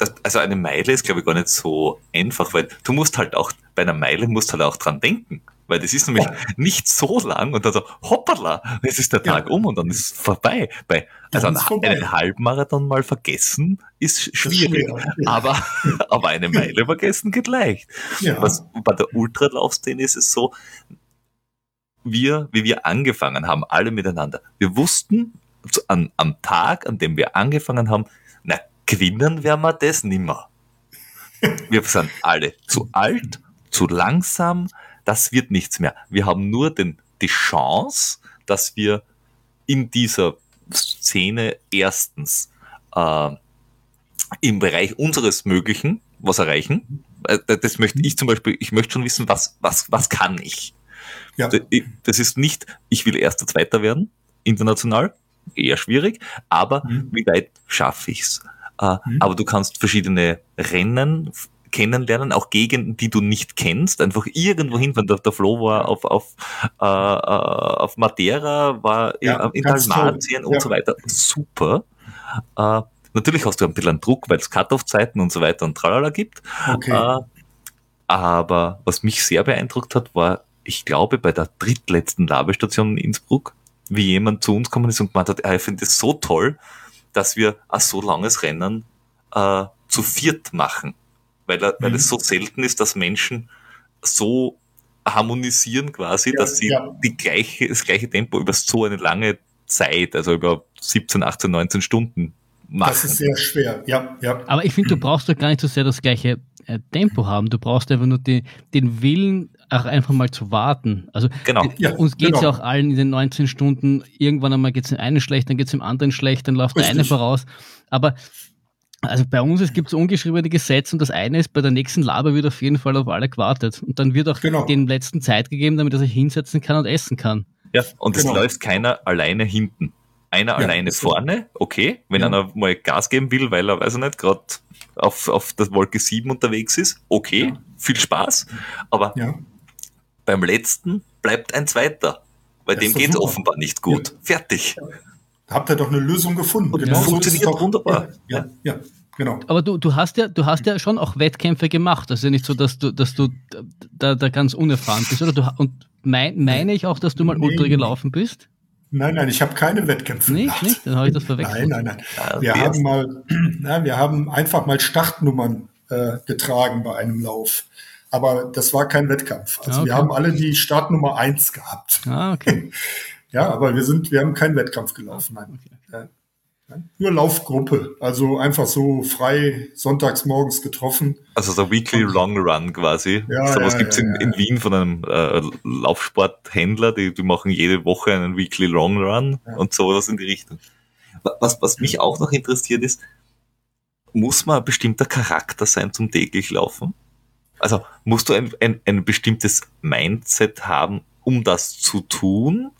das, also eine Meile ist, glaube ich, gar nicht so einfach, weil du musst halt auch, bei einer Meile musst halt auch dran denken. Weil das ist nämlich nicht so lang und dann so, hoppala, es ist der Tag ja. um und dann ist es vorbei. Bei, also einen, vorbei. einen Halbmarathon mal vergessen ist schwierig, ist aber, [LAUGHS] aber eine Meile vergessen geht leicht. Ja. Was, bei der Ultralaufszene ist es so, wir, wie wir angefangen haben, alle miteinander, wir wussten an, am Tag, an dem wir angefangen haben, na, gewinnen werden wir das nimmer. Wir sind alle zu alt, zu langsam, das wird nichts mehr. Wir haben nur den, die Chance, dass wir in dieser Szene erstens äh, im Bereich unseres Möglichen was erreichen. Äh, das möchte ich zum Beispiel, ich möchte schon wissen, was, was, was kann ich? Ja. Das ist nicht, ich will erster, zweiter werden, international, eher schwierig, aber mhm. wie weit schaffe ich's? Äh, mhm. Aber du kannst verschiedene Rennen kennenlernen, auch Gegenden, die du nicht kennst, einfach irgendwo hinfahren. Der, der Flo war auf, auf, äh, äh auf Madeira, war ja, in, in Dalmatien und ja. so weiter. Super. Äh, natürlich hast du ein bisschen einen Druck, weil es Cut-Off-Zeiten und so weiter und tralala gibt. Okay. Äh, aber was mich sehr beeindruckt hat, war, ich glaube, bei der drittletzten Labestation in Innsbruck, wie jemand zu uns gekommen ist und gemeint hat, er findet es so toll, dass wir ein so langes Rennen äh, zu viert machen. Weil, mhm. weil es so selten ist, dass Menschen so harmonisieren quasi, ja, dass sie ja. die gleiche, das gleiche Tempo über so eine lange Zeit, also über 17, 18, 19 Stunden machen. Das ist sehr schwer, ja, ja. Aber ich finde, du [CLEARS THROAT] brauchst doch gar nicht so sehr das gleiche äh, Tempo haben. Du brauchst einfach nur die, den Willen, auch einfach mal zu warten. Also genau. Ja, uns geht es genau. ja auch allen in den 19 Stunden, irgendwann einmal geht es dem einen schlecht, dann geht es dem anderen schlecht, dann läuft Richtig. der eine voraus. Aber also bei uns es gibt es ungeschriebene Gesetze und das eine ist, bei der nächsten Laber wird auf jeden Fall auf alle gewartet. Und dann wird auch genau. dem letzten Zeit gegeben, damit er sich hinsetzen kann und essen kann. Ja, und genau. es läuft keiner alleine hinten. Einer ja, alleine vorne, okay, wenn ja. einer mal Gas geben will, weil er, weiß ich nicht, gerade auf, auf der Wolke 7 unterwegs ist, okay, ja. viel Spaß. Aber beim letzten bleibt ein zweiter, weil dem geht es offenbar nicht gut. Fertig. Habt ihr doch eine Lösung gefunden. Und genau funktioniert so wunderbar. Ja, ja, genau. Aber du, du hast ja, du hast ja schon auch Wettkämpfe gemacht. Also nicht so, dass du, dass du da, da ganz unerfahren bist, oder? Du, und mein, meine ich auch, dass du mal nee. Ultra gelaufen bist? Nein, nein, ich habe keine Wettkämpfe nicht, gemacht. Nicht, dann habe ich das verwechselt. Nein, nein, nein. Wir haben mal, [CLEARS THROAT] na, wir haben einfach mal Startnummern äh, getragen bei einem Lauf. Aber das war kein Wettkampf. Also ah, okay. wir haben alle die Startnummer eins gehabt. Ah, okay. [LAUGHS] Ja, aber wir sind, wir haben keinen Wettkampf gelaufen. Nein. Okay. Nur Laufgruppe, also einfach so frei sonntags morgens getroffen. Also so Weekly Long Run quasi. Ja, so was ja, gibt's ja, in, in, Wien von einem äh, Laufsporthändler, die, die machen jede Woche einen Weekly Long Run und sowas in die Richtung. Was, was mich auch noch interessiert ist, muss man ein bestimmter Charakter sein zum täglich Laufen? Also musst du ein, ein, ein bestimmtes Mindset haben, um das zu tun?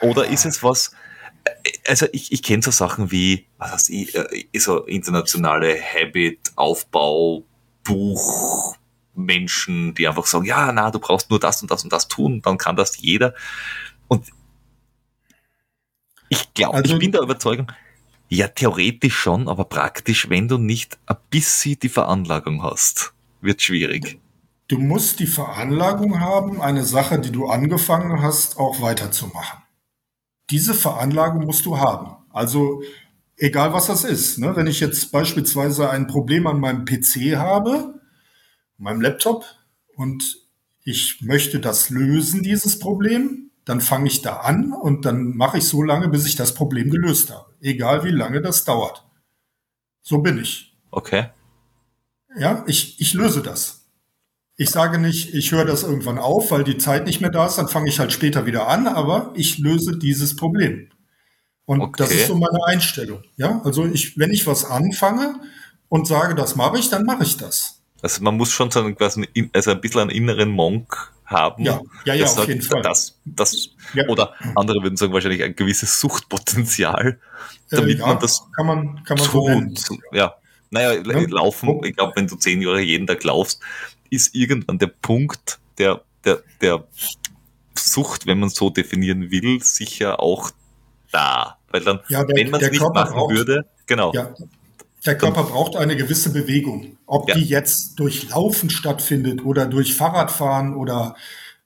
Oder ist es was, also ich, ich kenne so Sachen wie, was heißt ich, äh, so internationale Habit, Aufbau, Buch, Menschen, die einfach sagen, ja, na, du brauchst nur das und das und das tun, dann kann das jeder. Und ich glaube, also, ich bin der Überzeugung, ja, theoretisch schon, aber praktisch, wenn du nicht ein bisschen die Veranlagung hast, wird schwierig. Du musst die Veranlagung haben, eine Sache, die du angefangen hast, auch weiterzumachen diese Veranlagung musst du haben. Also egal was das ist. Ne? Wenn ich jetzt beispielsweise ein Problem an meinem PC habe, meinem Laptop, und ich möchte das lösen, dieses Problem, dann fange ich da an und dann mache ich so lange, bis ich das Problem gelöst habe. Egal wie lange das dauert. So bin ich. Okay. Ja, ich, ich löse das. Ich sage nicht, ich höre das irgendwann auf, weil die Zeit nicht mehr da ist, dann fange ich halt später wieder an, aber ich löse dieses Problem. Und okay. das ist so meine Einstellung. Ja, also ich, wenn ich was anfange und sage, das mache ich, dann mache ich das. Also man muss schon so einen, also ein bisschen einen inneren Monk haben. Ja, ja, ja, auf jeden Fall. Das, das, ja. Oder andere würden sagen, wahrscheinlich ein gewisses Suchtpotenzial, äh, damit äh, ja, man das kann man, kann man so nennen. Ja, naja, ja. laufen, ich glaube, wenn du zehn Jahre jeden Tag laufst, ist irgendwann der Punkt der, der, der Sucht, wenn man so definieren will, sicher auch da. Weil dann, ja, der, wenn man es nicht Körper machen braucht, würde, genau. Ja, der Körper dann, braucht eine gewisse Bewegung. Ob ja. die jetzt durch Laufen stattfindet oder durch Fahrradfahren oder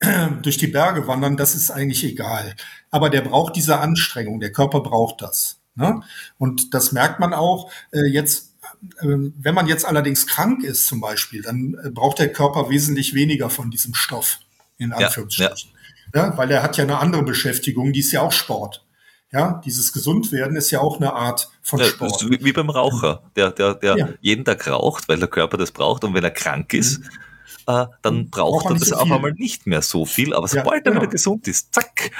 [CLEARS THROAT] durch die Berge wandern, das ist eigentlich egal. Aber der braucht diese Anstrengung, der Körper braucht das. Ne? Und das merkt man auch äh, jetzt wenn man jetzt allerdings krank ist zum Beispiel, dann äh, braucht der Körper wesentlich weniger von diesem Stoff, in Anführungsstrichen. Ja, ja. weil er hat ja eine andere Beschäftigung, die ist ja auch Sport. Ja, dieses Gesundwerden ist ja auch eine Art von ja, Sport. Wie, wie, beim Raucher, der, der, der ja. jeden Tag raucht, weil der Körper das braucht und wenn er krank ist, mhm. Äh, dann braucht er das so auch einmal nicht mehr so viel, aber sobald ja, genau. er wieder gesund ist, zack.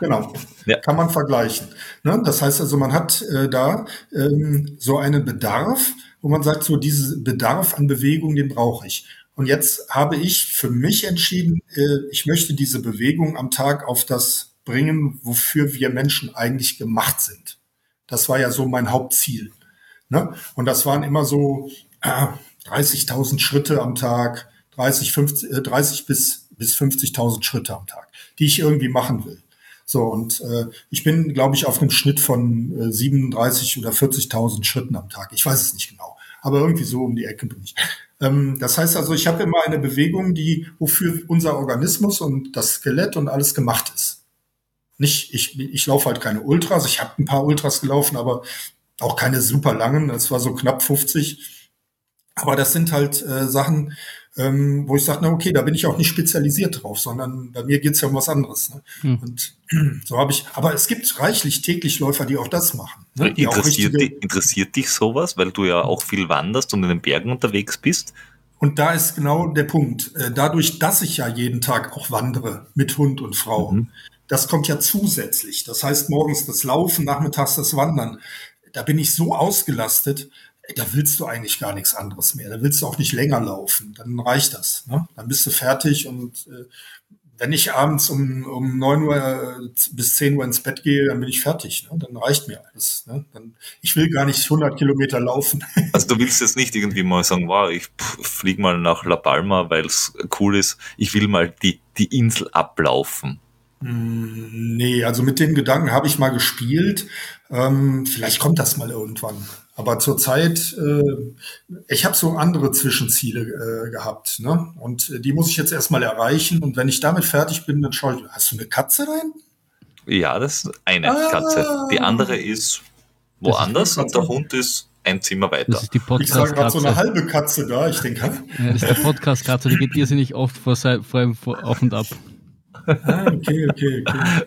Genau, ja. kann man vergleichen. Ne? Das heißt also, man hat äh, da ähm, so einen Bedarf, wo man sagt, so diesen Bedarf an Bewegung, den brauche ich. Und jetzt habe ich für mich entschieden, äh, ich möchte diese Bewegung am Tag auf das bringen, wofür wir Menschen eigentlich gemacht sind. Das war ja so mein Hauptziel. Ne? Und das waren immer so, äh, 30.000 Schritte am Tag, 30, 50, äh, 30 bis, bis 50.000 Schritte am Tag, die ich irgendwie machen will. So, und äh, ich bin, glaube ich, auf einem Schnitt von äh, 37 oder 40.000 Schritten am Tag. Ich weiß es nicht genau, aber irgendwie so um die Ecke bin ich. Ähm, das heißt also, ich habe immer eine Bewegung, die wofür unser Organismus und das Skelett und alles gemacht ist. Nicht, ich, ich laufe halt keine Ultras. Ich habe ein paar Ultras gelaufen, aber auch keine super langen. Das war so knapp 50. Aber das sind halt äh, Sachen, ähm, wo ich sage, na okay, da bin ich auch nicht spezialisiert drauf, sondern bei mir geht's ja um was anderes. Ne? Hm. Und [CLEARS THROAT] so habe ich, aber es gibt reichlich täglich Läufer, die auch das machen. Ne? Interessiert, richtige, dich, interessiert dich sowas, weil du ja auch viel wanderst und in den Bergen unterwegs bist? Und da ist genau der Punkt. Äh, dadurch, dass ich ja jeden Tag auch wandere mit Hund und Frau, mhm. das kommt ja zusätzlich. Das heißt, morgens das Laufen, nachmittags das Wandern. Da bin ich so ausgelastet, da willst du eigentlich gar nichts anderes mehr. Da willst du auch nicht länger laufen. Dann reicht das. Ne? Dann bist du fertig und äh, wenn ich abends um, um neun Uhr äh, bis zehn Uhr ins Bett gehe, dann bin ich fertig. Ne? Dann reicht mir alles. Ne? Dann, ich will gar nicht 100 Kilometer laufen. [LAUGHS] Also du willst jetzt nicht irgendwie mal sagen, wow, ich fliege mal nach La Palma, weil es cool ist. Ich will mal die, die Insel ablaufen. Mm, nee, also mit dem Gedanken habe ich mal gespielt. Ähm, vielleicht kommt das mal irgendwann. Aber zurzeit, äh, ich habe so andere Zwischenziele äh, gehabt, ne? Und äh, die muss ich jetzt erstmal erreichen. Und wenn ich damit fertig bin, dann schaue ich, hast du eine Katze da hinten? Ja, das ist eine ah. Katze. Die andere ist woanders und der Hund ist ein Zimmer weiter. Das ist die Podcast ich sage gerade so eine halbe Katze da, ich denke. Ja, das ist der Podcast-Katze, die geht irrsinnig oft vor, vor, vor auf und ab. Ah, okay, okay, okay.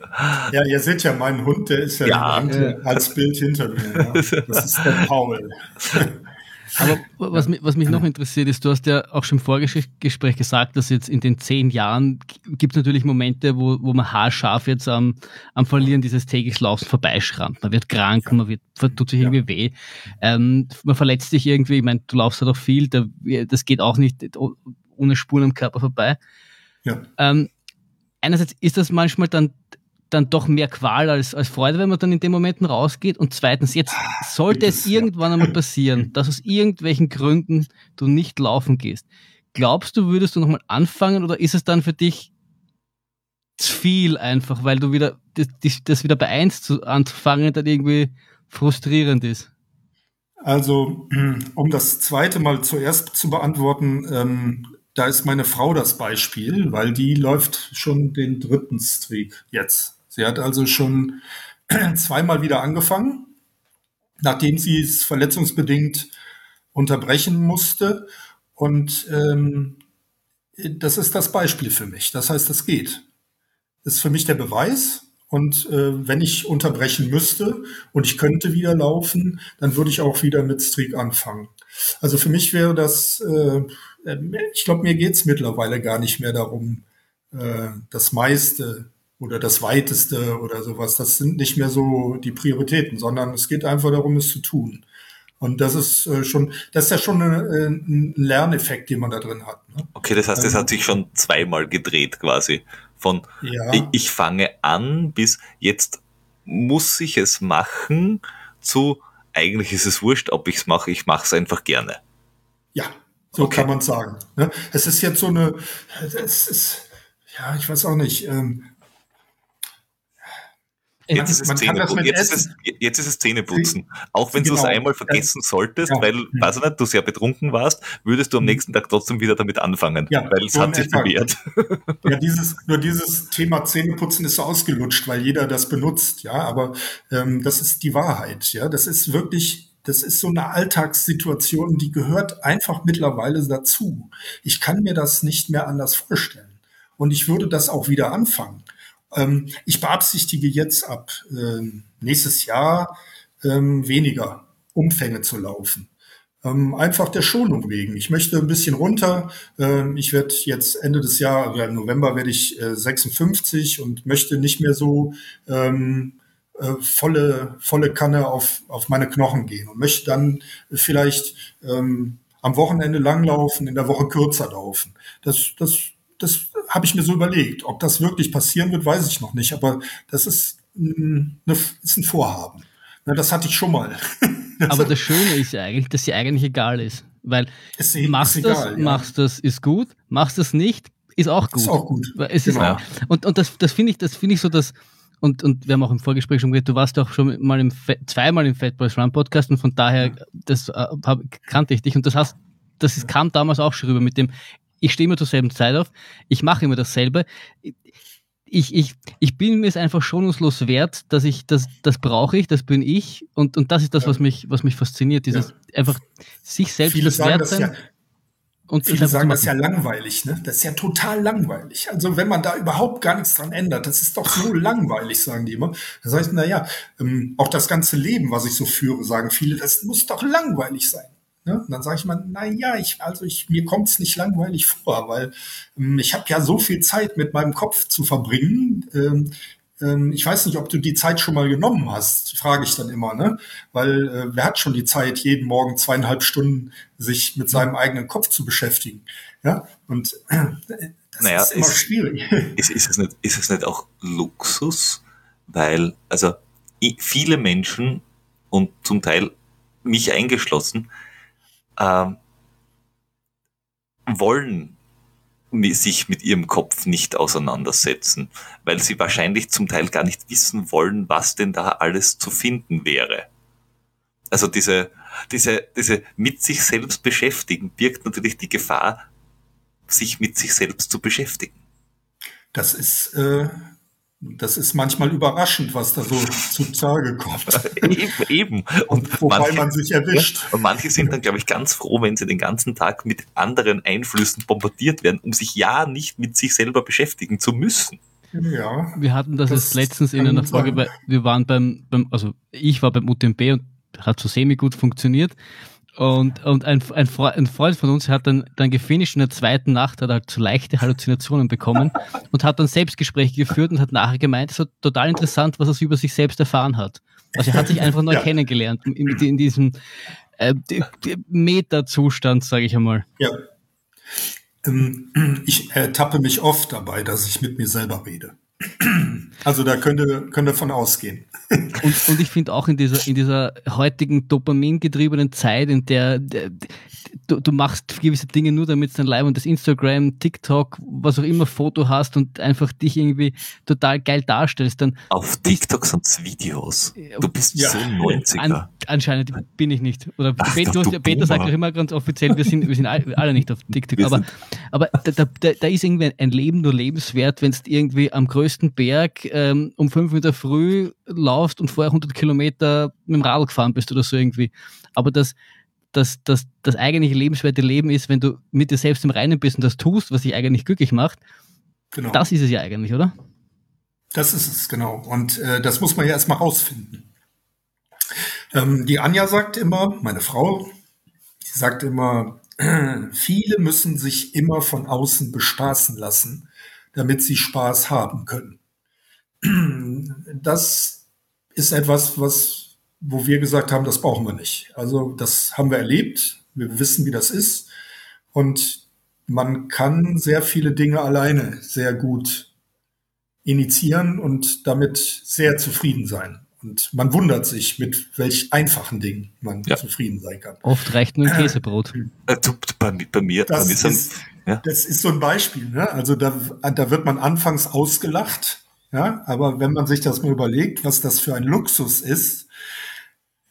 Ja, ihr seht ja, mein Hund, der ist ja, ja. als Bild hinter mir. Ja. [LAUGHS] Das ist der Paul. Aber was, was mich noch interessiert ist, du hast ja auch schon im Vorgespräch gesagt, dass jetzt in den zehn Jahren gibt es natürlich Momente, wo, wo man haarscharf jetzt am, am Verlieren dieses täglich Laufens vorbeischrammt. Man wird krank, man wird, tut sich irgendwie weh. Ähm, man verletzt sich irgendwie, ich meine, du laufst ja halt doch viel, da, das geht auch nicht ohne Spuren am Körper vorbei. Ja. Ähm, einerseits ist das manchmal dann, dann doch mehr Qual als, als Freude, wenn man dann in den Momenten rausgeht. Und zweitens, jetzt sollte es irgendwann einmal passieren, dass aus irgendwelchen Gründen du nicht laufen gehst. Glaubst du, würdest du nochmal anfangen oder ist es dann für dich zu viel einfach, weil du wieder, das, das wieder bei eins zu, anzufangen dann irgendwie frustrierend ist? Also, [CLEARS THROAT] um das zweite Mal zuerst zu beantworten, ähm, da ist meine Frau das Beispiel, weil die läuft schon den dritten Streak jetzt. Sie hat also schon [CLEARS THROAT] zweimal wieder angefangen, nachdem sie es verletzungsbedingt unterbrechen musste. Und ähm, das ist das Beispiel für mich. Das heißt, das geht. Das ist für mich der Beweis. Und äh, wenn ich unterbrechen müsste und ich könnte wieder laufen, dann würde ich auch wieder mit Streak anfangen. Also für mich wäre das, äh, ich glaube, mir geht's mittlerweile gar nicht mehr darum, äh, das meiste oder das weiteste oder sowas. Das sind nicht mehr so die Prioritäten, sondern es geht einfach darum, es zu tun. Und das ist äh, schon, das ist ja schon äh, ein Lerneffekt, den man da drin hat. Ne? Okay, das heißt, es ähm, hat sich schon zweimal gedreht quasi. Von ja. ich, ich fange an bis jetzt muss ich es machen zu eigentlich ist es wurscht, ob ich es mache, ich mache es einfach gerne. Ja, so okay. kann man sagen. Ne? Es ist jetzt so eine, es ist, ja, ich weiß auch nicht, ähm, Jetzt ist, es Zähneputzen. Jetzt, ist es, jetzt ist es Zähneputzen. Auch wenn genau. du es einmal vergessen solltest, ja. weil, weiß ich nicht, du sehr betrunken warst, würdest du am mhm. nächsten Tag trotzdem wieder damit anfangen, ja, weil es hat sich bewährt. [LAUGHS] Ja, dieses, nur dieses Thema Zähneputzen ist so ausgelutscht, weil jeder das benutzt, ja, aber ähm, das ist die Wahrheit, ja, das ist wirklich das ist so eine Alltagssituation, die gehört einfach mittlerweile dazu. Ich kann mir das nicht mehr anders vorstellen. Und ich würde das auch wieder anfangen. Ähm, ich beabsichtige jetzt ab ähm, nächstes Jahr ähm, weniger Umfänge zu laufen. Ähm, einfach der Schonung wegen. Ich möchte ein bisschen runter. Ähm, ich werde jetzt Ende des Jahres, im November werde ich äh, 56 und möchte nicht mehr so ähm, äh, volle, volle Kanne auf, auf meine Knochen gehen und möchte dann vielleicht ähm, am Wochenende langlaufen, in der Woche kürzer laufen. Das, das das habe ich mir so überlegt. Ob das wirklich passieren wird, weiß ich noch nicht. Aber das ist, eine, ist ein Vorhaben. Ja, das hatte ich schon mal. [LAUGHS] Aber das Schöne ist ja eigentlich, dass sie eigentlich egal ist. Weil Ist, machst ist das, egal, ja. machst das, ist gut, machst das nicht, ist auch gut. Ist auch gut. Es ist Genau. auch, und, und das, das finde ich, das finde ich so, dass, und, und wir haben auch im Vorgespräch schon geredet, du warst auch schon mal im, zweimal im Fat Boys Run Podcast und von daher, das äh, kannte ich dich und das hast, das ist, kam damals auch schon rüber mit dem, ich stehe immer zur selben Zeit auf, ich mache immer dasselbe. Ich, ich, ich bin mir es einfach schonungslos wert, dass ich, das, das brauche ich, das bin ich und, und das ist das, Ja. was mich, was mich fasziniert, dieses einfach sich selbst Viele das sagen wert das sein. ja, und viele sagen das machen. ja langweilig, ne? Das ist ja total langweilig. Also wenn man da überhaupt gar nichts dran ändert, das ist doch so langweilig, sagen die immer. Das heißt, na ja, ähm, auch das ganze Leben, was ich so führe, sagen viele, das muss doch langweilig sein. Ne? Und dann sage ich mal, na ja, ich, also ich, mir kommt es nicht langweilig vor, weil ähm, ich habe ja so viel Zeit mit meinem Kopf zu verbringen. Ähm, ähm, ich weiß nicht, ob du die Zeit schon mal genommen hast, frage ich dann immer, ne? Weil äh, wer hat schon die Zeit, jeden Morgen zweieinhalb Stunden sich mit seinem eigenen Kopf zu beschäftigen? Ja, und äh, das Naja, ist immer es- schwierig. ist, ist, es nicht, ist es nicht auch Luxus? Weil, also viele Menschen und zum Teil mich eingeschlossen, ähm, wollen sich mit ihrem Kopf nicht auseinandersetzen, weil sie wahrscheinlich zum Teil gar nicht wissen wollen, was denn da alles zu finden wäre. Also diese, diese, diese mit sich selbst beschäftigen birgt natürlich die Gefahr, sich mit sich selbst zu beschäftigen. Das ist, äh, das ist manchmal überraschend, was da so zutage kommt. [LAUGHS] eben, eben. Und Wobei manche, man sich erwischt. und manche sind dann, glaube ich, ganz froh, wenn sie den ganzen Tag mit anderen Einflüssen bombardiert werden, um sich ja nicht mit sich selber beschäftigen zu müssen. Ja. Wir hatten das, Das jetzt letztens in einer Folge, bei, wir waren beim, beim, also ich war beim UTMB und hat so semi gut funktioniert. Und, und ein, ein, Fre- ein Freund von uns hat dann, dann gefinisht in der zweiten Nacht, hat halt so leichte Halluzinationen bekommen [LAUGHS] und hat dann Selbstgespräche geführt und hat nachher gemeint, es war total interessant, was er über sich selbst erfahren hat. Also er hat sich einfach neu [LAUGHS] Ja. kennengelernt in, in, diesem äh, Meta-Zustand, sage ich einmal. Ja. Ähm, [CLEARS THROAT] Ich ertappe mich oft dabei, dass ich mit mir selber rede. Also da könnte, könnte von ausgehen. [LAUGHS] Und, und ich finde auch in dieser, in dieser heutigen dopamingetriebenen Zeit, in der, der du, du machst gewisse Dinge nur, damit es dein Leib und das Instagram, TikTok, was auch immer Foto hast und einfach dich irgendwie total geil darstellst, dann Auf TikTok sind Videos. Du bist Ja. so ein 90er. an, anscheinend bin ich nicht. Oder Ach, Peter, du- du Peter sagt auch immer ganz offiziell, wir sind, wir sind all- alle nicht auf TikTok. Wir Aber, aber da, da, da, ist irgendwie ein Leben nur lebenswert, wenn du irgendwie am größten Berg ähm, um fünf der Früh laufst und vorher 100 Kilometer mit dem Radl gefahren bist oder so irgendwie. Aber das, das, das, das eigentliche lebenswerte Leben ist, wenn du mit dir selbst im Reinen bist und das tust, was dich eigentlich glücklich macht. Genau. Das ist es ja eigentlich, oder? Das ist es, genau. Und äh, das muss man ja erstmal rausfinden. Ähm, die Anja sagt immer, meine Frau, die sagt immer, [CLEARS THROAT] viele müssen sich immer von außen bespaßen lassen, damit sie Spaß haben können. [CLEARS THROAT] Das ist etwas, was, wo wir gesagt haben, das brauchen wir nicht. Also das haben wir erlebt. Wir wissen, wie das ist. Und man kann sehr viele Dinge alleine sehr gut initiieren und damit sehr zufrieden sein. Und man wundert sich, mit welch einfachen Dingen man Ja. zufrieden sein kann. Oft reicht nur ein Käsebrot. Äh, du, bei, bei mir, bei Das mir sind, ist, ja. das ist so ein Beispiel. Ne? Also da, da wird man anfangs ausgelacht, ja, aber wenn man sich das mal überlegt, was das für ein Luxus ist,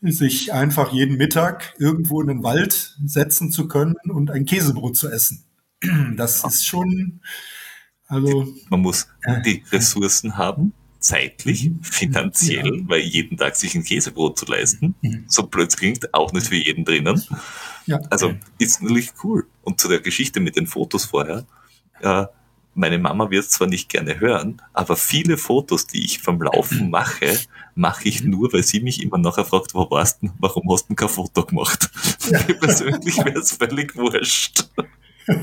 sich einfach jeden Mittag irgendwo in den Wald setzen zu können und ein Käsebrot zu essen. [CLEARS THROAT] Das ist schon, also man muss die Ressourcen haben, zeitlich, finanziell, weil jeden Tag sich ein Käsebrot zu leisten, so blöd klingt, auch nicht für jeden drinnen. ja. Also ist natürlich cool. Und zu der Geschichte mit den Fotos vorher, äh, meine Mama wird es zwar nicht gerne hören, aber viele Fotos, die ich vom Laufen [CLEARS THROAT] mache, mache ich nur, weil sie mich immer nachher fragt, wo warst du, warum hast du kein Foto gemacht? [LAUGHS] Mir persönlich wäre es völlig wurscht. [LAUGHS]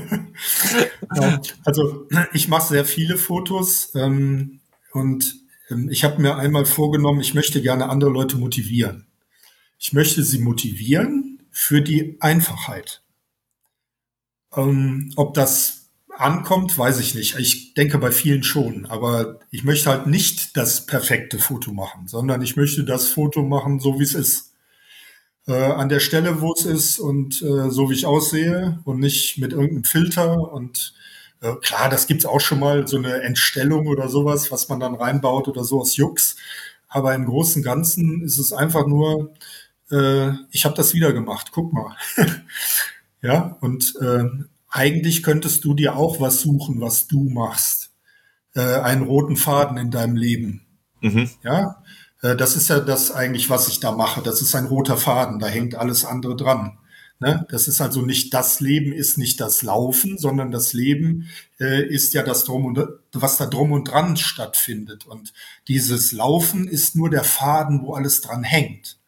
Ja, also ich mache sehr viele Fotos ähm, und ähm, ich habe mir einmal vorgenommen, ich möchte gerne andere Leute motivieren. Ich möchte sie motivieren für die Einfachheit. Ähm, ob das ankommt, weiß ich nicht. Ich denke bei vielen schon, aber ich möchte halt nicht das perfekte Foto machen, sondern ich möchte das Foto machen, so wie es ist. Äh, an der Stelle, wo es ist und äh, so wie ich aussehe und nicht mit irgendeinem Filter und äh, klar, das gibt's auch schon mal, so eine Entstellung oder sowas, was man dann reinbaut oder so aus Jux. Aber im Großen und Ganzen ist es einfach nur, äh, ich habe das wieder gemacht, guck mal. [LAUGHS] ja, und äh, eigentlich könntest du dir auch was suchen, was du machst. Äh, einen roten Faden in deinem Leben. Mhm. Ja, äh, das ist ja das eigentlich, was ich da mache. Das ist ein roter Faden, da hängt alles andere dran. Ne? Das ist also nicht das Leben ist nicht das Laufen, sondern das Leben äh, ist ja das drum und was da drum und dran stattfindet. Und dieses Laufen ist nur der Faden, wo alles dran hängt.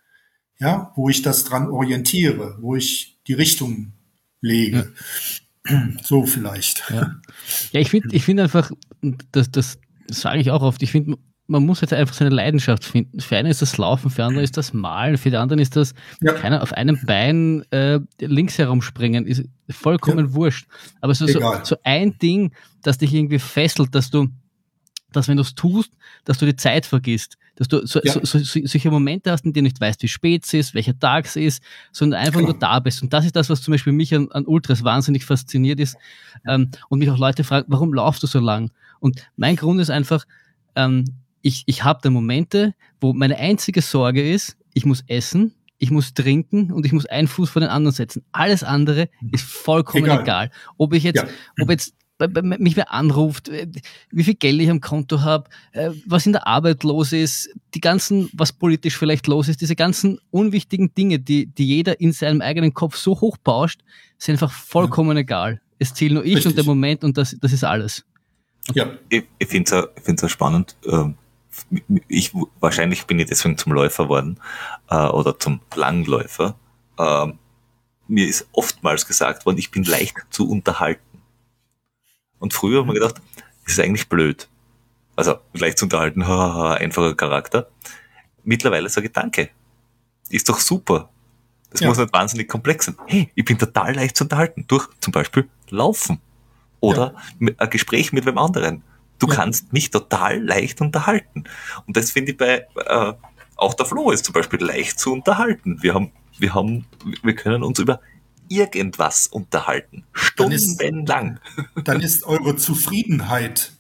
Ja, wo ich das dran orientiere, wo ich die Richtung lege. Ja. [CLEARS THROAT] So vielleicht. Ja, ja ich finde ich finde einfach, das, das sage ich auch oft, ich finde, man muss jetzt einfach seine Leidenschaft finden. Für einen ist das Laufen, für andere ist das Malen, für die anderen ist das, ja. keiner auf einem Bein äh, links herumspringen, ist vollkommen ja. wurscht. Aber so, so, so, ein Ding, das dich irgendwie fesselt, dass du, dass wenn du es tust, dass du die Zeit vergisst, dass du so, ja. so, so, solche Momente hast, in denen du nicht weißt, wie spät es ist, welcher Tag es ist, sondern einfach genau. nur da bist. Und das ist das, was zum Beispiel mich an, an Ultras wahnsinnig fasziniert ist ähm, und mich auch Leute fragen, warum laufst du so lang? Und mein Grund ist einfach, ähm, ich, ich habe da Momente, wo meine einzige Sorge ist, ich muss essen, ich muss trinken und ich muss einen Fuß vor den anderen setzen. Alles andere ist vollkommen egal. egal. Ob ich jetzt, ja. ob jetzt mich wer anruft, äh, wie viel Geld ich am Konto habe, äh, was in der Arbeit los ist, die ganzen, was politisch vielleicht los ist, diese ganzen unwichtigen Dinge, die, die jeder in seinem eigenen Kopf so hoch bauscht, sind einfach vollkommen ja. egal. Es zählt nur ich Richtig. und der Moment und das, das ist alles. Ja. Ich, ich finde es auch, spannend. Ähm ich, wahrscheinlich bin ich deswegen zum Läufer worden äh, oder zum Langläufer. Äh, mir ist oftmals gesagt worden, ich bin leicht zu unterhalten. Und früher haben wir gedacht, das ist eigentlich blöd. Also leicht zu unterhalten, [LAUGHS] einfacher Charakter. Mittlerweile sage ich Danke. Ist doch super. Das ja. muss nicht wahnsinnig komplex sein. Hey, ich bin total leicht zu unterhalten. Durch zum Beispiel Laufen. Oder ja. ein Gespräch mit wem anderen. Du ja. kannst mich total leicht unterhalten. Und das finde ich bei, äh, auch der Flo ist zum Beispiel leicht zu unterhalten. Wir haben, wir haben, wir können uns über irgendwas unterhalten. Stundenlang. Dann ist, [LAUGHS] dann ist eure Zufriedenheit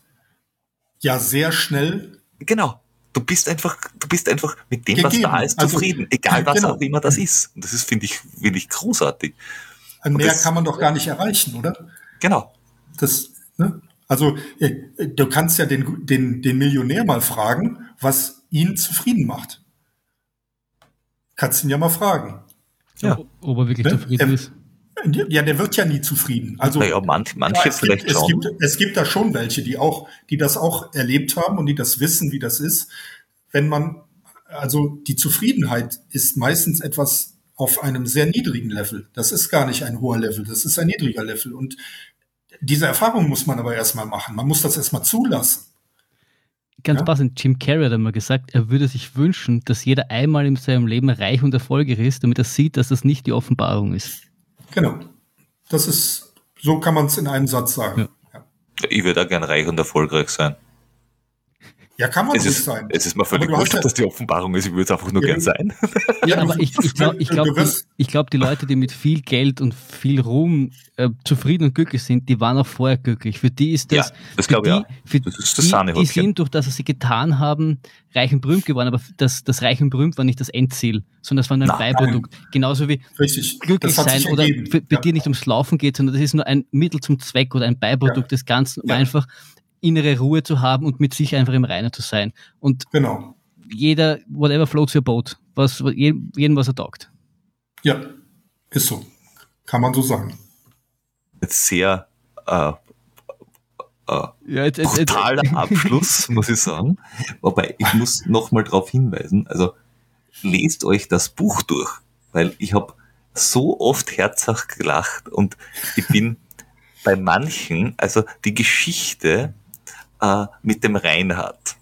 ja sehr schnell. Genau. Du bist einfach, du bist einfach mit dem, gegeben. was da ist, also, zufrieden. Also, egal was genau. auch immer das ist. Und das ist, finde ich, finde ich großartig. Mehr das, kann man doch gar nicht erreichen, oder? Genau. Das, ne? Also äh, du kannst ja den, den, den Millionär mal fragen, was ihn zufrieden macht. Kannst ihn ja mal fragen. Ja, ob er wirklich ne? zufrieden ist. Ja, der wird ja nie zufrieden. Also naja, manch, manche ja, es vielleicht gibt, schon. Es gibt, es gibt da schon welche, die auch, die das auch erlebt haben und die das wissen, wie das ist. Wenn man, also die Zufriedenheit ist meistens etwas auf einem sehr niedrigen Level. Das ist gar nicht ein hoher Level, das ist ein niedriger Level. Und diese Erfahrung muss man aber erstmal machen. Man muss das erstmal zulassen. Ganz ja? passend, Jim Carrey hat einmal gesagt, er würde sich wünschen, dass jeder einmal in seinem Leben reich und erfolgreich ist, damit er sieht, dass das nicht die Offenbarung ist. Genau. Das ist, so kann man es in einem Satz sagen. Ja. Ich würde auch gern reich und erfolgreich sein. Ja, kann man es nicht ist, sein. Es ist mir völlig wurscht, dass das die Offenbarung ist. Ich würde es einfach nur ja, gern sein. Ja, aber ich, ich glaube, ich glaub, die, glaub, die Leute, die mit viel Geld und viel Ruhm äh, zufrieden und glücklich sind, die waren auch vorher glücklich. Für die ist das, ja, das glaube ich auch. Für das ist das die, die sind durch das, was sie getan haben, reich und berühmt geworden. Aber das, das reich und berühmt war nicht das Endziel, sondern das war nur ein nein, Beiprodukt. Nein. Genauso wie Richtig. glücklich sein oder für, für ja. dir nicht ums Laufen geht, sondern das ist nur ein Mittel zum Zweck oder ein Beiprodukt des Ganzen, um einfach innere Ruhe zu haben und mit sich einfach im Reinen zu sein. Und genau. jeder, whatever floats your boat, was, jedem, was er taugt. Ja, ist so. Kann man so sagen. Jetzt sehr äh, äh, ja, jetzt, jetzt, brutaler jetzt, [LAUGHS] Abschluss, muss ich sagen. Wobei, ich muss nochmal darauf hinweisen, also lest euch das Buch durch, weil ich habe so oft herzhaft gelacht und ich bin bei manchen, also die Geschichte äh, mit dem Reinhard.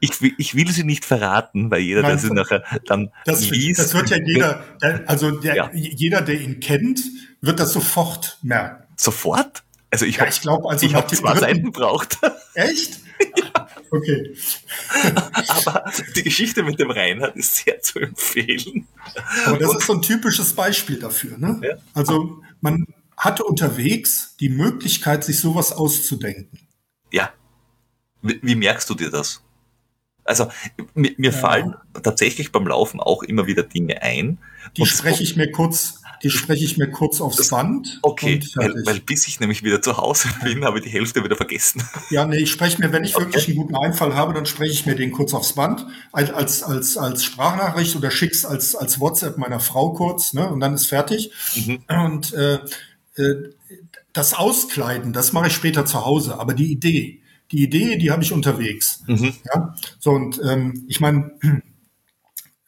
ich, will, ich will sie nicht verraten, weil jeder, Nein, der sie nachher dann das, liest. Das wird ja jeder, also der, ja. jeder, der ihn kennt, wird das sofort merken. Sofort? Also ich ja, habe, glaube, also ich habe zwei dritten, Seiten braucht. Echt? Ja. [LAUGHS] Okay. Aber die Geschichte mit dem Reinhard ist sehr zu empfehlen. Aber das Und, ist so ein typisches Beispiel dafür. Ne? Ja. Also man hatte unterwegs die Möglichkeit, sich sowas auszudenken. Ja. Wie, wie merkst du dir das? Also mir, mir ja. fallen tatsächlich beim Laufen auch immer wieder Dinge ein. Die spreche ich mir kurz die spreche ich mir kurz aufs Band. Okay, weil, weil, bis ich nämlich wieder zu Hause [LAUGHS] bin, habe ich die Hälfte wieder vergessen. Ja, nee, ich spreche mir, wenn ich okay. wirklich einen guten Einfall habe, dann spreche ich mir den kurz aufs Band, als, als, als Sprachnachricht oder schick's als, als WhatsApp meiner Frau kurz, ne, und dann ist fertig. Mhm. Und äh, äh, das Auskleiden, das mache ich später zu Hause, aber die Idee, die Idee, die habe ich unterwegs. Mhm. Ja, so und ähm, ich meine, [CLEARS THROAT]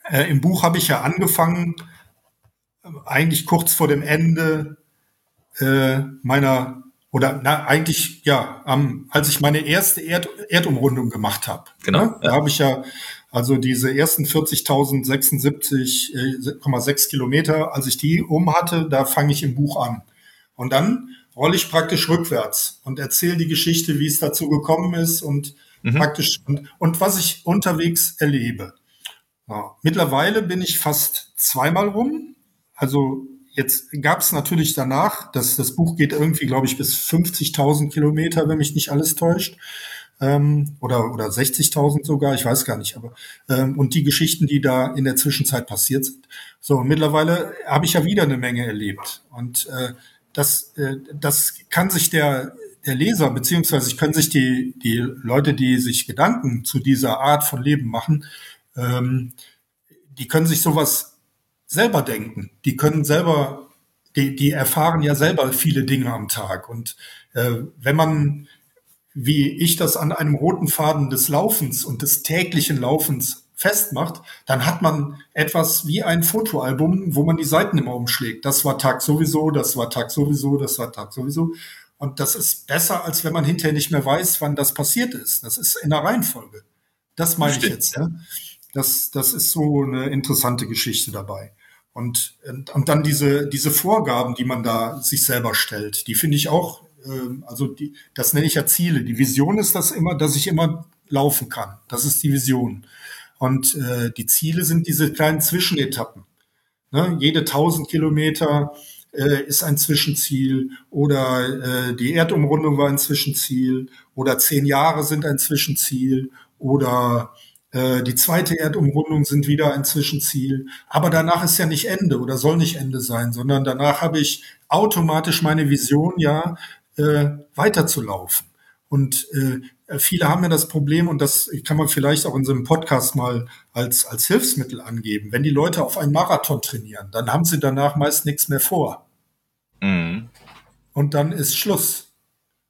äh, im Buch habe ich ja angefangen, eigentlich kurz vor dem Ende äh, meiner oder na, eigentlich ja, am, als ich meine erste Erd, Erdumrundung gemacht habe. Genau. Ne? Da habe ich ja also diese ersten 40.076,6 äh, Kilometer, als ich die um hatte, da fange ich im Buch an. Und dann rolle ich praktisch rückwärts und erzähle die Geschichte, wie es dazu gekommen ist und mhm. praktisch und, und was ich unterwegs erlebe. Ja. Mittlerweile bin ich fast zweimal rum also jetzt gab es natürlich danach, dass das Buch geht irgendwie, glaube ich, bis 50.000 Kilometer, wenn mich nicht alles täuscht. Ähm, oder oder 60.000 sogar, ich weiß gar nicht, aber ähm, und die Geschichten, die da in der Zwischenzeit passiert sind. So, und mittlerweile habe ich ja wieder eine Menge erlebt und äh, das äh, das kann sich der der Leser beziehungsweise können sich die die Leute, die sich Gedanken zu dieser Art von Leben machen, ähm, die können sich sowas selber denken. Die können selber, die, die erfahren ja selber viele Dinge am Tag. Und äh, wenn man, wie ich das an einem roten Faden des Laufens und des täglichen Laufens festmacht, dann hat man etwas wie ein Fotoalbum, wo man die Seiten immer umschlägt. Das war Tag sowieso, das war Tag sowieso, das war Tag sowieso. Und das ist besser, als wenn man hinterher nicht mehr weiß, wann das passiert ist. Das ist in der Reihenfolge. Das meine Stimmt. ich jetzt. Ja? Das, das ist so eine interessante Geschichte dabei. Und, und dann diese, diese Vorgaben, die man da sich selber stellt, die finde ich auch, äh, also die, das nenne ich ja Ziele. Die Vision ist das immer, dass ich immer laufen kann. Das ist die Vision. Und äh, die Ziele sind diese kleinen Zwischenetappen. Ne? Jede 1000 Kilometer äh, ist ein Zwischenziel oder äh, die Erdumrundung war ein Zwischenziel oder zehn Jahre sind ein Zwischenziel oder äh, die zweite Erdumrundung sind wieder ein Zwischenziel. Aber danach ist ja nicht Ende oder soll nicht Ende sein, sondern danach habe ich automatisch meine Vision, ja, äh, weiterzulaufen. Und äh, viele haben ja das Problem, und das kann man vielleicht auch in so einem Podcast mal als, als Hilfsmittel angeben. Wenn die Leute auf einen Marathon trainieren, dann haben sie danach meist nichts mehr vor. Mhm. Und dann ist Schluss.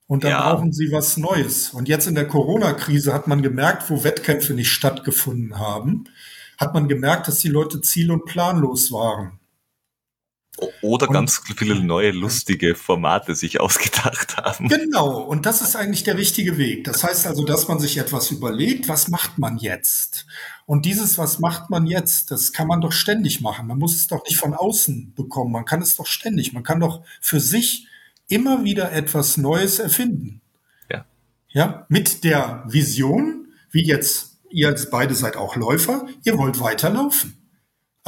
Und dann ja. brauchen sie was Neues. Und jetzt in der Corona-Krise hat man gemerkt, wo Wettkämpfe nicht stattgefunden haben, hat man gemerkt, dass die Leute ziel- und planlos waren. Oder und, ganz viele neue lustige Formate sich ausgedacht haben. Genau, und das ist eigentlich der richtige Weg. Das heißt also, dass man sich etwas überlegt, was macht man jetzt? Und dieses, was macht man jetzt, das kann man doch ständig machen. Man muss es doch nicht von außen bekommen. Man kann es doch ständig. Man kann doch für sich immer wieder etwas Neues erfinden. Ja. Ja, mit der Vision, wie jetzt, ihr als beide seid auch Läufer, ihr wollt weiterlaufen.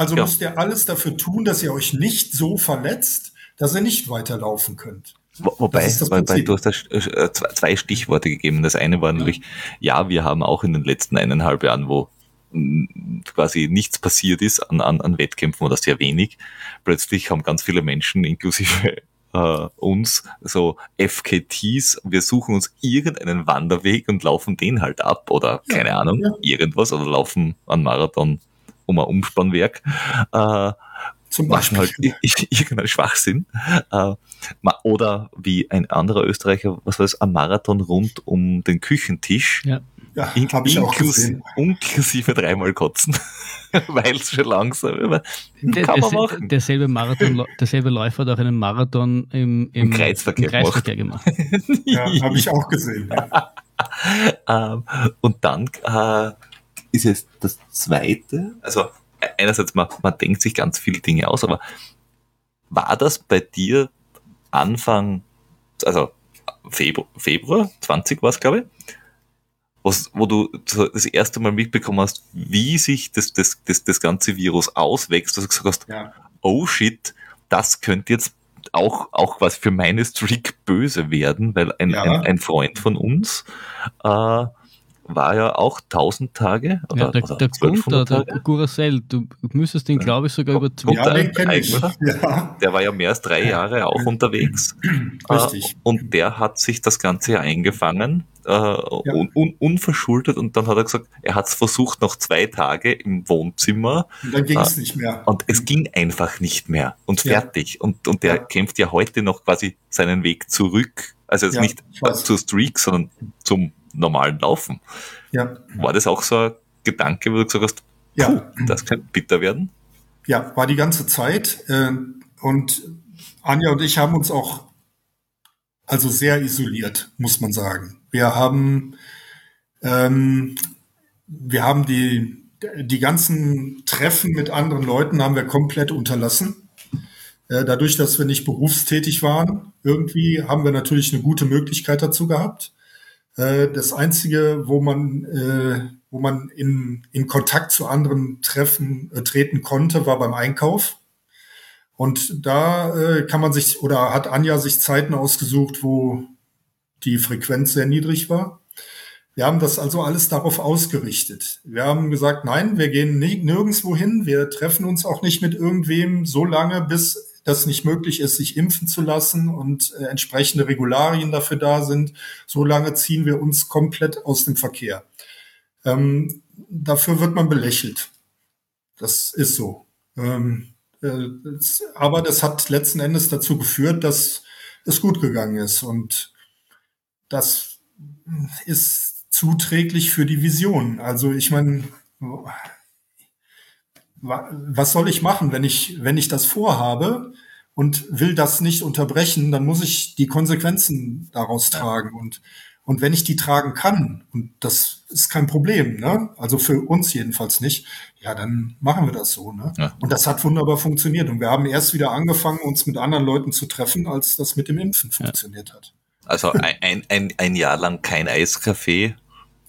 Also ja. müsst ihr alles dafür tun, dass ihr euch nicht so verletzt, dass ihr nicht weiterlaufen könnt. Wobei, weil, weil du hast da äh, zwei Stichworte gegeben. Das eine war natürlich, ja, wir haben auch in den letzten eineinhalb Jahren, wo quasi nichts passiert ist an, an, an Wettkämpfen oder sehr wenig. Plötzlich haben ganz viele Menschen, inklusive [LAUGHS] äh, uns so FKTs, wir suchen uns irgendeinen Wanderweg und laufen den halt ab oder ja, keine Ahnung, ja. irgendwas oder laufen einen Marathon um ein Umspannwerk. Äh, zum Beispiel. halt irgendeinen [LAUGHS] Schwachsinn. Äh, oder wie ein anderer Österreicher, was war das, ein Marathon rund um den Küchentisch. Ja. Ja, habe ich auch gesehen. Inklusive dreimal kotzen, [LAUGHS] weil es schon langsam ist. Der, kann man machen. Derselbe, Marathon, [LAUGHS] derselbe Läufer hat auch einen Marathon im, im, Im Kreisverkehr, im Kreisverkehr gemacht. gemacht. ja, habe ich auch gesehen. Ja. ähm, und dann äh, ist es das Zweite, also einerseits, man, man denkt sich ganz viele Dinge aus, aber war das bei dir Anfang, also Februar, Februar 20 war es, glaube ich, was, wo du das erste Mal mitbekommen hast, wie sich das, das, das, das ganze Virus auswächst, dass du gesagt hast, ja. oh shit, das könnte jetzt auch, auch was für meine Streak böse werden, weil ein, ja. ein, ein, Freund von uns äh, war ja auch 1000 Tage. Oder, ja, der, oder der der Guracell, du müsstest den, glaube ich, sogar über Twitter. Ja, den kenne ich. [LAUGHS] Ja. Der war ja mehr als drei Jahre auch unterwegs. [CLEARS THROAT] Richtig. Äh, und der hat sich das Ganze eingefangen, äh, ja. un, un, unverschuldet, und dann hat er gesagt, er hat es versucht noch zwei Tage im Wohnzimmer. Und dann ging es äh, nicht mehr. Und es ging einfach nicht mehr. Und fertig. Ja. Und, und der kämpft ja heute noch quasi seinen Weg zurück. Also jetzt nicht zur Streak, sondern zum normalen Laufen. Ja. War das auch so ein Gedanke, wo du gesagt hast, ja. das könnte bitter werden? Ja, war die ganze Zeit. Äh, und Anja und ich haben uns auch also sehr isoliert, muss man sagen. Wir haben, ähm, wir haben die, die ganzen Treffen mit anderen Leuten haben wir komplett unterlassen. Äh, dadurch, dass wir nicht berufstätig waren, irgendwie haben wir natürlich eine gute Möglichkeit dazu gehabt. Äh, das Einzige, wo man, äh, wo man in, in Kontakt zu anderen Treffen äh, treten konnte, war beim Einkauf. Und da äh, kann man sich oder hat Anja sich Zeiten ausgesucht, wo die Frequenz sehr niedrig war. Wir haben das also alles darauf ausgerichtet. Wir haben gesagt, nein, wir gehen nirgendwo hin, wir treffen uns auch nicht mit irgendwem so lange, bis das nicht möglich ist, sich impfen zu lassen und äh, entsprechende Regularien dafür da sind, solange ziehen wir uns komplett aus dem Verkehr. Ähm, dafür wird man belächelt. Das ist so. Ähm, äh, das, aber das hat letzten Endes dazu geführt, dass es gut gegangen ist. Und das ist zuträglich für die Vision. Also ich meine, was soll ich machen, wenn ich, wenn ich das vorhabe und will das nicht unterbrechen, dann muss ich die Konsequenzen daraus tragen. Und, und wenn ich die tragen kann, und das ist kein Problem, ne? also für uns jedenfalls nicht, ja, dann machen wir das so. Ne? Ja. Und das hat wunderbar funktioniert. Und wir haben erst wieder angefangen, uns mit anderen Leuten zu treffen, als das mit dem Impfen funktioniert ja. hat. Also ein, ein, ein Jahr lang kein Eiskaffee,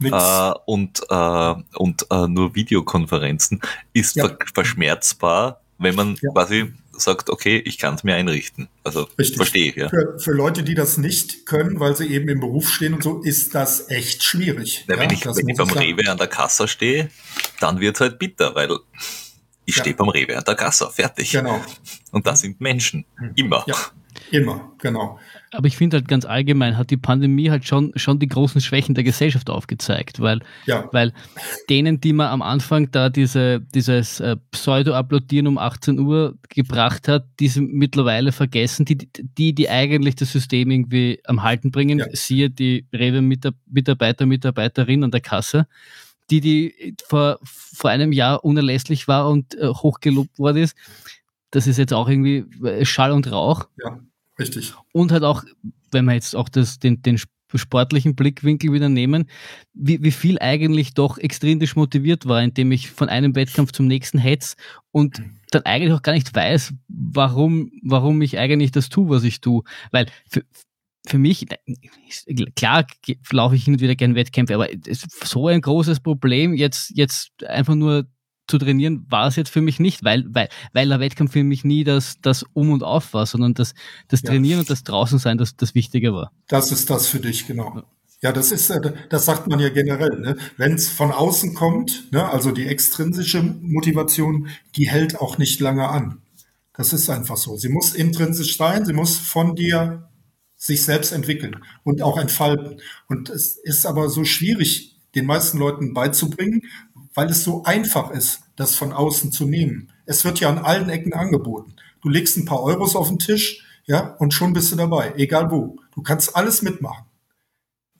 äh, und, äh, und äh, nur Videokonferenzen ist ja. verschmerzbar, wenn man ja. quasi sagt, okay, ich kann es mir einrichten. Also Richtig. verstehe ich. Ja. Für, für, Leute, die das nicht können, weil sie eben im Beruf stehen und so, ist das echt schwierig. Ja, wenn ich, wenn ich beim Rewe an der Kasse stehe, dann wird es halt bitter, weil ich stehe beim Rewe an der Kasse, fertig. Genau. Und das sind Menschen. Immer. Ja, immer, genau. Aber ich finde halt ganz allgemein hat die Pandemie halt schon, schon die großen Schwächen der Gesellschaft aufgezeigt, weil, ja. weil denen, die man am Anfang da diese, dieses äh, Pseudo-Applaudieren um 18 Uhr gebracht hat, die sind mittlerweile vergessen, die, die, die eigentlich das System irgendwie am Halten bringen, ja. siehe die Rewe-Mitarbeiter, Mitarbeiterin an der Kasse, die, die vor, vor einem Jahr unerlässlich war und äh, hochgelobt worden ist, das ist jetzt auch irgendwie äh, Schall und Rauch. Ja. Richtig. Und halt auch, wenn wir jetzt auch das, den, den sportlichen Blickwinkel wieder nehmen, wie, wie viel eigentlich doch extrinsisch motiviert war, indem ich von einem Wettkampf zum nächsten hetz und mhm. dann eigentlich auch gar nicht weiß, warum, warum ich eigentlich das tue, was ich tue. Weil für, für mich, klar laufe ich hin und wieder gerne Wettkämpfe, aber so ein großes Problem, jetzt, jetzt einfach nur zu trainieren war es jetzt für mich nicht, weil, weil, weil der Wettkampf für mich nie das, das Um und Auf war, sondern das, das Trainieren ja. und das Draußensein das, das Wichtige war. Das ist das für dich, genau. Ja, das ist, äh, das sagt man ja generell. Ne? Wenn es von außen kommt, ne, also die extrinsische Motivation, die hält auch nicht lange an. Das ist einfach so. Sie muss intrinsisch sein, sie muss von dir sich selbst entwickeln und auch entfalten. Und es ist aber so schwierig, den meisten Leuten beizubringen, weil es so einfach ist, das von außen zu nehmen. Es wird ja an allen Ecken angeboten. Du legst ein paar Euros auf den Tisch, ja, und schon bist du dabei, egal wo. Du kannst alles mitmachen.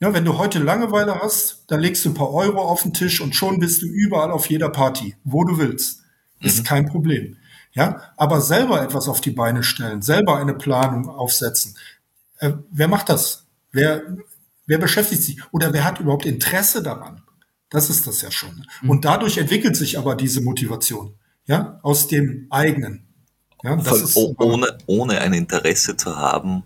Ja, wenn du heute Langeweile hast, dann legst du ein paar Euro auf den Tisch und schon bist du überall auf jeder Party, wo du willst. Ist mhm. kein Problem. Ja, aber selber etwas auf die Beine stellen, selber eine Planung aufsetzen. Äh, wer macht das? Wer, Wer beschäftigt sich? Oder wer hat überhaupt Interesse daran? Das ist das ja schon. Mhm. Und dadurch entwickelt sich aber diese Motivation, ja, aus dem eigenen. Ja, ist, ohne, ohne ein Interesse zu haben,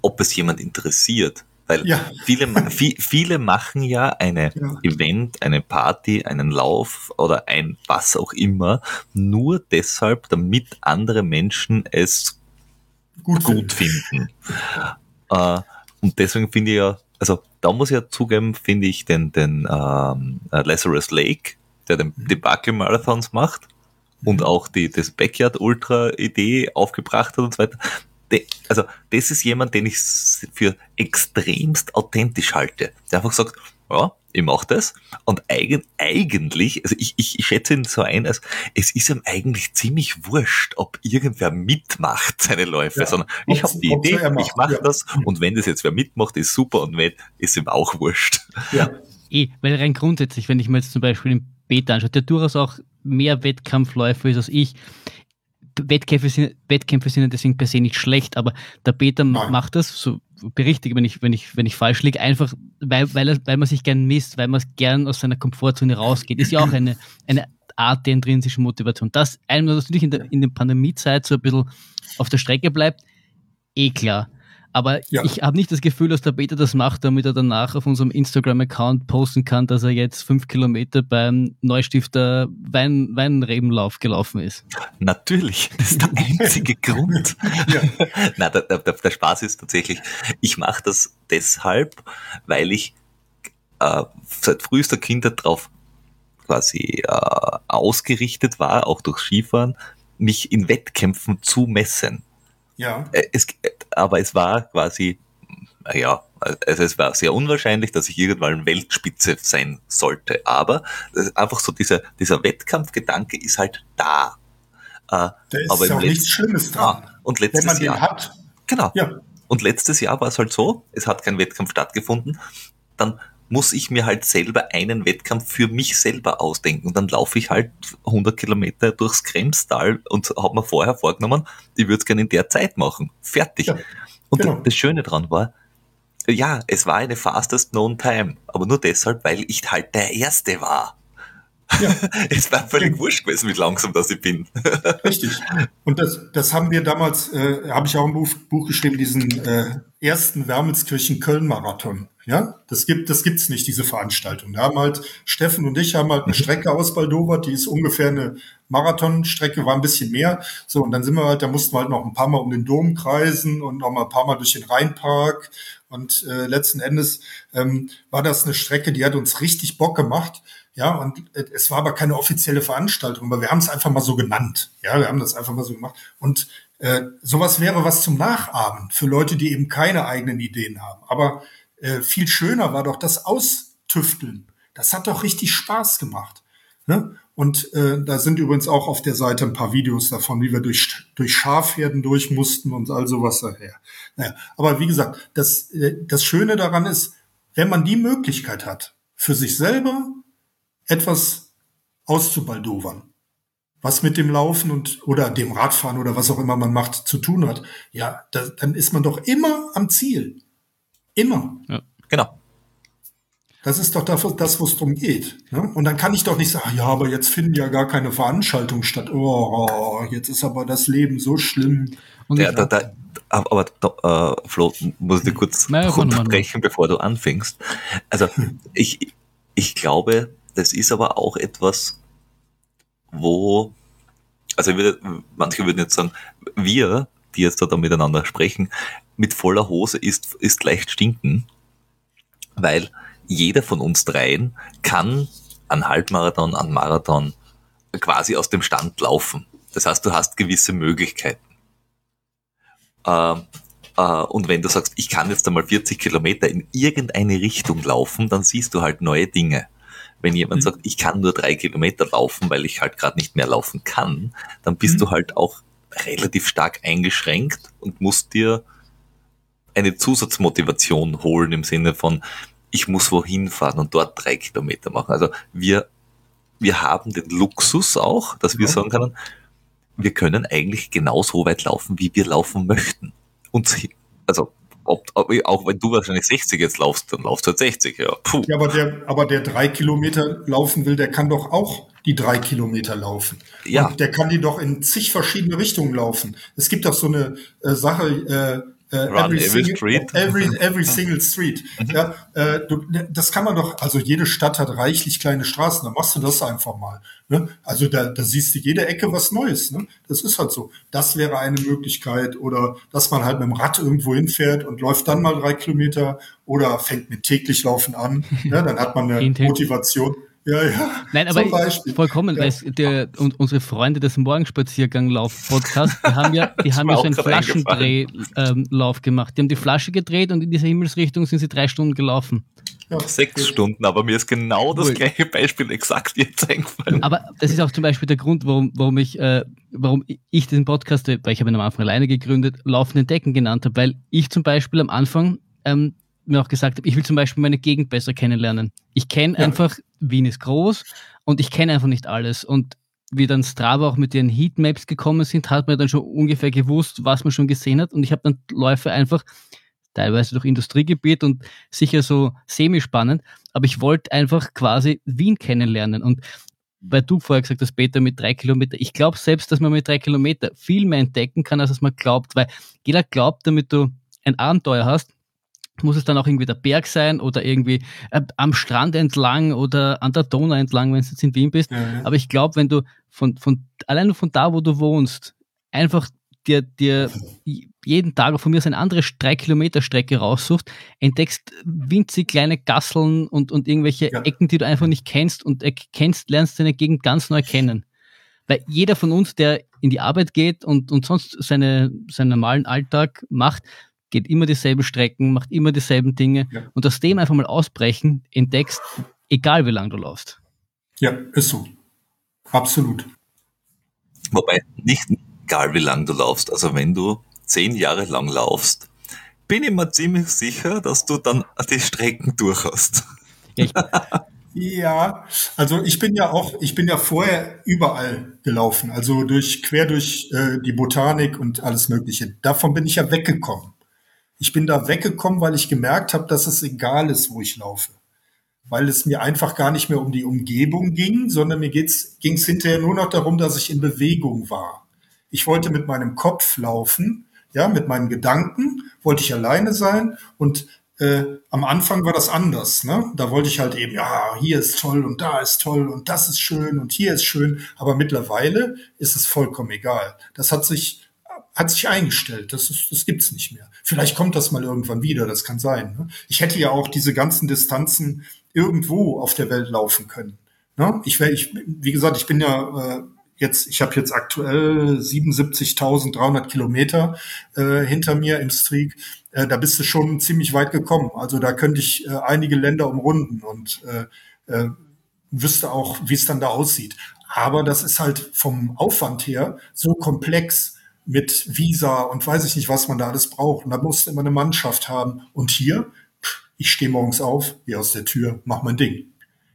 ob es jemand interessiert. Weil ja. viele, viele machen ja eine ja. Event, eine Party, einen Lauf oder ein was auch immer, nur deshalb, damit andere Menschen es gut, gut finden. Äh, und deswegen finde ich ja, also da muss ich ja zugeben, finde ich den, den ähm, Lazarus Lake, der den mhm. Debakel-Marathons macht und mhm. auch die, das Backyard-Ultra-Idee aufgebracht hat und so weiter, also das ist jemand, den ich für extremst authentisch halte. Der einfach sagt, ja, ich mache das. Und eigen, eigentlich, also ich, ich, ich schätze ihn so ein, als es ist ihm eigentlich ziemlich wurscht, ob irgendwer mitmacht seine Läufe, ja, sondern ich habe die Idee, ich mache ja. das und wenn das jetzt wer mitmacht, ist super und wenn, ist ihm auch wurscht. Ja. Eh, weil rein grundsätzlich, wenn ich mir jetzt zum Beispiel den Beta anschaue, der durchaus auch mehr Wettkampfläufer ist als ich, Wettkämpfe sind, Wettkämpfe sind deswegen per se nicht schlecht, aber der Peter Nein. macht das, so berichtige, wenn ich, wenn ich, wenn ich falsch liege, einfach, weil, weil, er, weil man sich gern misst, weil man gern aus seiner Komfortzone rausgeht, ist ja auch eine, eine Art der intrinsischen Motivation. Das einem natürlich in der, in der Pandemiezeit so ein bisschen auf der Strecke bleibt, eh klar. Aber ja. ich habe nicht das Gefühl, dass der Peter das macht, damit er danach auf unserem Instagram-Account posten kann, dass er jetzt fünf Kilometer beim Neustifter Wein Weinrebenlauf gelaufen ist. Natürlich, das ist der [LAUGHS] einzige Grund. Ja. [LAUGHS] Nein, der, der, der, Spaß ist tatsächlich, ich mache das deshalb, weil ich äh, seit frühester Kindheit drauf quasi äh, ausgerichtet war, auch durch Skifahren, mich in Wettkämpfen zu messen. Ja. Äh, es, aber es war quasi, ja, also es war sehr unwahrscheinlich, dass ich irgendwann Weltspitze sein sollte. Aber einfach so dieser, dieser Wettkampfgedanke ist halt da. Äh, da ist aber auch nichts Schlimmes dran. Ah, und letztes wenn man Jahr, den hat. Genau. Ja. Und letztes Jahr war es halt so, es hat kein Wettkampf stattgefunden. Dann muss ich mir halt selber einen Wettkampf für mich selber ausdenken. Und dann laufe ich halt 100 Kilometer durchs Kremstal und habe mir vorher vorgenommen, ich würde es gerne in der Zeit machen. Fertig. Ja, und genau. das Schöne dran war, ja, es war eine fastest known time, aber nur deshalb, weil ich halt der Erste war. Ja. [LAUGHS] es war völlig wurscht gewesen, wie langsam das ich bin. [LAUGHS] Richtig. Und das, das haben wir damals, äh, habe ich auch ein Buch, Buch geschrieben, diesen äh, ersten Wermelskirchen-Köln-Marathon. Ja, das gibt, das gibt's nicht, diese Veranstaltung. Da haben halt Steffen und ich haben halt eine mhm. Strecke ausbaldowert, die ist ungefähr eine Marathonstrecke, war ein bisschen mehr. So, und dann sind wir halt, da mussten wir halt noch ein paar Mal um den Dom kreisen und noch mal ein paar Mal durch den Rheinpark. Und äh, letzten Endes ähm, war das eine Strecke, die hat uns richtig Bock gemacht. Ja, und äh, es war aber keine offizielle Veranstaltung, aber wir haben es einfach mal so genannt. Ja, wir haben das einfach mal so gemacht. Und äh, sowas wäre was zum Nachahmen für Leute, die eben keine eigenen Ideen haben. Aber äh, viel schöner war doch das Austüfteln. Das hat doch richtig Spaß gemacht. Ne? Und äh, da sind übrigens auch auf der Seite ein paar Videos davon, wie wir durch, durch Schafherden durch mussten und all sowas daher. Naja, aber wie gesagt, das, äh, das Schöne daran ist, wenn man die Möglichkeit hat, für sich selber etwas auszubaldowern, was mit dem Laufen und oder dem Radfahren oder was auch immer man macht zu tun hat, ja, da, dann ist man doch immer am Ziel. Immer. Ja, genau. Das ist doch das, wo es darum geht. Ne? Und dann kann ich doch nicht sagen, ja, aber jetzt finden ja gar keine Veranstaltungen statt. Oh, jetzt ist aber das Leben so schlimm. Und ja, da, da, aber da, äh, Flo, muss ich dir kurz naja, unterbrechen, bevor du anfängst. Also [LAUGHS] ich, ich glaube, das ist aber auch etwas, wo, also würde, manche würden jetzt sagen, wir, die jetzt da miteinander sprechen, mit voller Hose ist, ist leicht stinken, weil jeder von uns dreien kann an Halbmarathon, an Marathon quasi aus dem Stand laufen. Das heißt, du hast gewisse Möglichkeiten. Äh, äh, und wenn du sagst, ich kann jetzt einmal 40 Kilometer in irgendeine Richtung laufen, dann siehst du halt neue Dinge. Wenn jemand mhm. sagt, ich kann nur drei Kilometer laufen, weil ich halt gerade nicht mehr laufen kann, dann bist mhm. du halt auch relativ stark eingeschränkt und musst dir eine Zusatzmotivation holen im Sinne von, ich muss wohin fahren und dort drei Kilometer machen. Also wir, wir haben den Luxus auch, dass wir sagen können, wir können eigentlich genauso weit laufen, wie wir laufen möchten. Und also ob, ob, auch wenn du wahrscheinlich 60 jetzt laufst, dann laufst du halt 60, ja. Puh. Ja, aber der, aber der drei Kilometer laufen will, der kann doch auch die drei Kilometer laufen. Ja. Und der kann die doch in zig verschiedene Richtungen laufen. Es gibt doch so eine äh, Sache, äh, Uh, every, every, single, street. Every, every single street. Mhm. Ja, äh, du, das kann man doch, also jede Stadt hat reichlich kleine Straßen, dann machst du das einfach mal. Ne? Also da, da siehst du jede Ecke was Neues. Ne? Das ist halt so. Das wäre eine Möglichkeit. Oder dass man halt mit dem Rad irgendwo hinfährt und läuft dann mal drei Kilometer oder fängt mit täglich Laufen an. [LAUGHS] Ne? Dann hat man eine Motivation. Ja, ja. Nein, aber vollkommen, ja. weil der, und unsere Freunde des Morgenspaziergang-Lauf-Podcast, die haben ja, [LAUGHS] die haben ja so einen Flaschendrehlauf ähm, gemacht. Die haben die Flasche gedreht und in dieser Himmelsrichtung sind sie drei Stunden gelaufen. Ja. Sechs Stunden, aber mir ist genau das gleiche Beispiel exakt jetzt eingefallen. Aber das ist auch zum Beispiel der Grund, warum, warum ich, äh, warum ich den Podcast, weil ich habe ihn am Anfang alleine gegründet, Laufenden Decken genannt habe, weil ich zum Beispiel am Anfang ähm, mir auch gesagt habe, ich will zum Beispiel meine Gegend besser kennenlernen. Ich kenne ja. einfach, Wien ist groß und ich kenne einfach nicht alles. Und wie dann Strava auch mit ihren Heatmaps gekommen sind, hat man dann schon ungefähr gewusst, was man schon gesehen hat. Und ich habe dann Läufe einfach teilweise durch Industriegebiet und sicher so semi-spannend, aber ich wollte einfach quasi Wien kennenlernen. Und weil du vorher gesagt hast, Peter, mit drei Kilometer, ich glaube selbst, dass man mit drei Kilometer viel mehr entdecken kann, als man glaubt, weil jeder glaubt, damit du ein Abenteuer hast, muss es dann auch irgendwie der Berg sein oder irgendwie äh, am Strand entlang oder an der Donau entlang, wenn du jetzt in Wien bist. Ja. Aber ich glaube, wenn du von, von, allein von da, wo du wohnst, einfach dir, dir jeden Tag von mir so eine andere drei Kilometer Strecke raussuchst, entdeckst winzig kleine Gasseln und, und irgendwelche ja. Ecken, die du einfach nicht kennst und erkennst, lernst deine Gegend ganz neu kennen. Weil jeder von uns, der in die Arbeit geht und, und sonst seine, seinen normalen Alltag macht, geht immer dieselben Strecken, macht immer dieselben Dinge ja. und aus dem einfach mal ausbrechen, entdeckst, egal wie lange du laufst. Ja, ist so. Absolut. Wobei, nicht egal wie lange du laufst, also wenn du zehn Jahre lang laufst, bin ich mir ziemlich sicher, dass du dann die Strecken durch hast. [LAUGHS] Ja, also ich bin ja auch, ich bin ja vorher überall gelaufen, also durch quer durch äh, die Botanik und alles Mögliche. Davon bin ich ja weggekommen. Ich bin da weggekommen, weil ich gemerkt habe, dass es egal ist, wo ich laufe. Weil es mir einfach gar nicht mehr um die Umgebung ging, sondern mir ging es hinterher nur noch darum, dass ich in Bewegung war. Ich wollte mit meinem Kopf laufen, ja, mit meinen Gedanken wollte ich alleine sein und äh, am Anfang war das anders. Ne? Da wollte ich halt eben, ja, hier ist toll und da ist toll und das ist schön und hier ist schön. Aber mittlerweile ist es vollkommen egal. Das hat sich hat sich eingestellt. Das, ist, das gibt's nicht mehr. Vielleicht kommt das mal irgendwann wieder, das kann sein. Ne? Ich hätte ja auch diese ganzen Distanzen irgendwo auf der Welt laufen können. Ne? Ich wäre, ich, wie gesagt, ich bin ja äh, jetzt, ich habe jetzt aktuell 77.300 Kilometer äh, hinter mir im Streak. Äh, da bist du schon ziemlich weit gekommen. Also da könnte ich äh, einige Länder umrunden und äh, äh, wüsste auch, wie es dann da aussieht. Aber das ist halt vom Aufwand her so komplex, mit Visa und weiß ich nicht, was man da alles braucht. Und da musst du immer eine Mannschaft haben. Und hier, ich stehe morgens auf, gehe aus der Tür, mach mein Ding.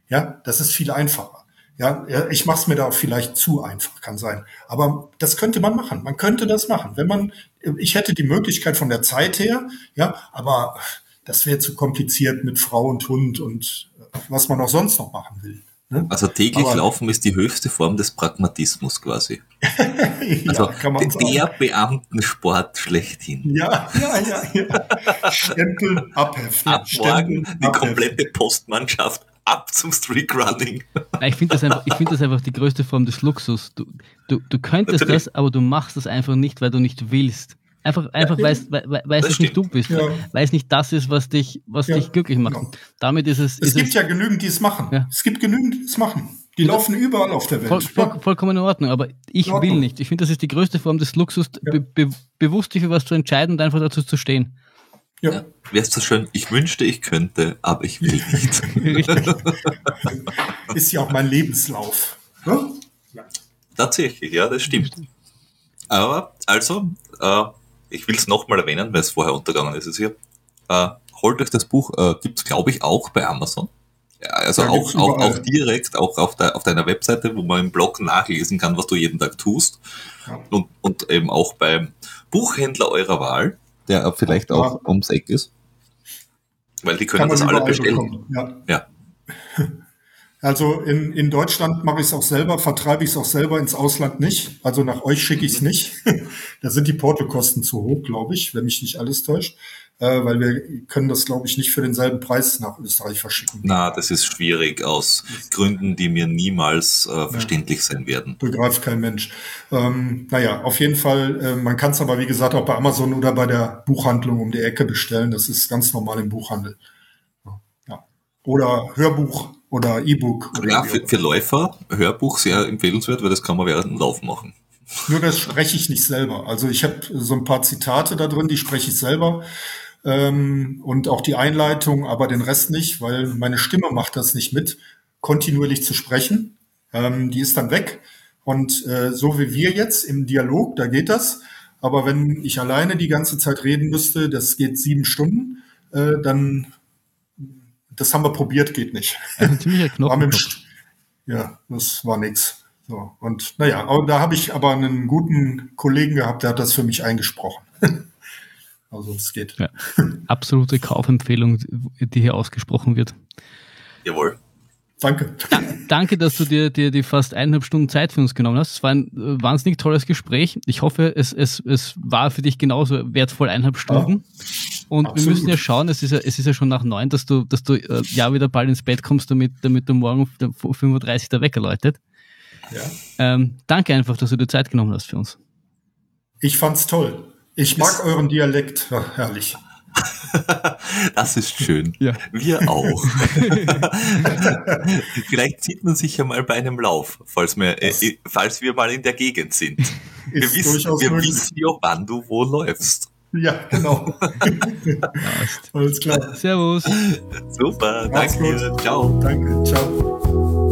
Ja, das ist viel einfacher. Ja, ich mache es mir da vielleicht zu einfach, kann sein. Aber das könnte man machen. Man könnte das machen, wenn man. Ich hätte die Möglichkeit von der Zeit her, ja, aber das wäre zu kompliziert mit Frau und Hund und was man auch sonst noch machen will. Ne? Also täglich Aber, laufen ist die höchste Form des Pragmatismus quasi. [LAUGHS] ja, also der Beamtensport schlechthin. Ja, ja, ja, ja. Stempel abheften. Ab morgen die komplette Postmannschaft ab zum Streakrunning. Ich finde das, einfach, find das einfach die größte Form des Luxus. Du, du, du könntest Natürlich. das, aber du machst das einfach nicht, weil du nicht willst. Einfach, einfach ja, weil, weil, weil es nicht du bist, ja. weil es nicht das ist, was dich, was ja, dich glücklich macht. Genau. Damit ist es. Es ist gibt es, ja genügend, die es machen. Es gibt genügend, die es machen. Die laufen überall auf der Welt. Voll, voll, vollkommen in Ordnung, aber ich will nicht. Ich finde, das ist die größte Form des Luxus, be, be, bewusst dich für was zu entscheiden und einfach dazu zu stehen. Ja. ja Wäre es so schön, ich wünschte, ich könnte, aber ich will nicht. [LAUGHS] [LAUGHS] Ist ja auch mein Lebenslauf. Ne? Tatsächlich, ja, das stimmt. Aber, also, äh, ich will es nochmal erwähnen, weil es vorher untergegangen ist es hier. Äh, holt euch das Buch, äh, gibt es glaube ich auch bei Amazon. Ja, also auch, auch, auch direkt, auch auf, der, auf deiner Webseite, wo man im Blog nachlesen kann, was du jeden Tag tust. Ja. Und, und eben auch beim Buchhändler eurer Wahl, der vielleicht auch ja. ums Eck ist? Weil die können das alle bestellen. Ja. ja. [LAUGHS] Also in, in Deutschland mache ich es auch selber, vertreibe ich es auch selber ins Ausland nicht. Also nach euch schicke ich es nicht. [LAUGHS] da sind die Portokosten zu hoch, glaube ich, wenn mich nicht alles täuscht. Äh, weil wir können das, glaube ich, nicht für denselben Preis nach Österreich verschicken. Na, das ist schwierig aus Gründen, die mir niemals äh, verständlich ja. sein werden. Begreift kein Mensch. Ähm, naja, auf jeden Fall, äh, man kann es aber, wie gesagt, auch bei Amazon oder bei der Buchhandlung um die Ecke bestellen. Das ist ganz normal im Buchhandel. Ja. Oder Hörbuch oder E-Book. Ja, für, für Läufer Hörbuch sehr empfehlenswert, weil das kann man während dem Lauf machen. Nur das spreche ich nicht selber. Also ich habe so ein paar Zitate da drin, die spreche ich selber. Ähm, und auch die Einleitung, aber den Rest nicht, weil meine Stimme macht das nicht mit, kontinuierlich zu sprechen. Ähm, die ist dann weg. Und äh, so wie wir jetzt im Dialog, da geht das. Aber wenn ich alleine die ganze Zeit reden müsste, das geht sieben Stunden, äh, dann das haben wir probiert, geht nicht. [LAUGHS] Knochen. ja, das war nix. So, und naja, aber da habe ich aber einen guten Kollegen gehabt, der hat das für mich eingesprochen. [LAUGHS] also es geht. Ja, absolute Kaufempfehlung, die hier ausgesprochen wird. Jawohl. Danke. Da, danke, dass du dir, dir die fast eineinhalb Stunden Zeit für uns genommen hast. Es war ein äh, wahnsinnig tolles Gespräch. Ich hoffe, es, es, es war für dich genauso wertvoll eineinhalb Stunden. Ja, Und absolut. wir müssen ja schauen, es ist ja, es ist ja schon nach neun, dass du, dass du äh, ja wieder bald ins Bett kommst, damit, damit du morgen 5.30 Uhr der Wecker läutet. Ja. Ähm, danke einfach, dass du dir Zeit genommen hast für uns. Ich fand's toll. Ich mag euren Dialekt. Ja, herrlich. [LAUGHS] Das ist schön. Ja. Wir auch. [LAUGHS] Vielleicht sieht man sich ja mal bei einem Lauf, falls wir, äh, falls wir mal in der Gegend sind. Wir wissen, wir wissen ja, wann du wo läufst. Ja, genau. [LAUGHS] Alles klar. Servus. Super, danke dir. Ciao. Danke, ciao.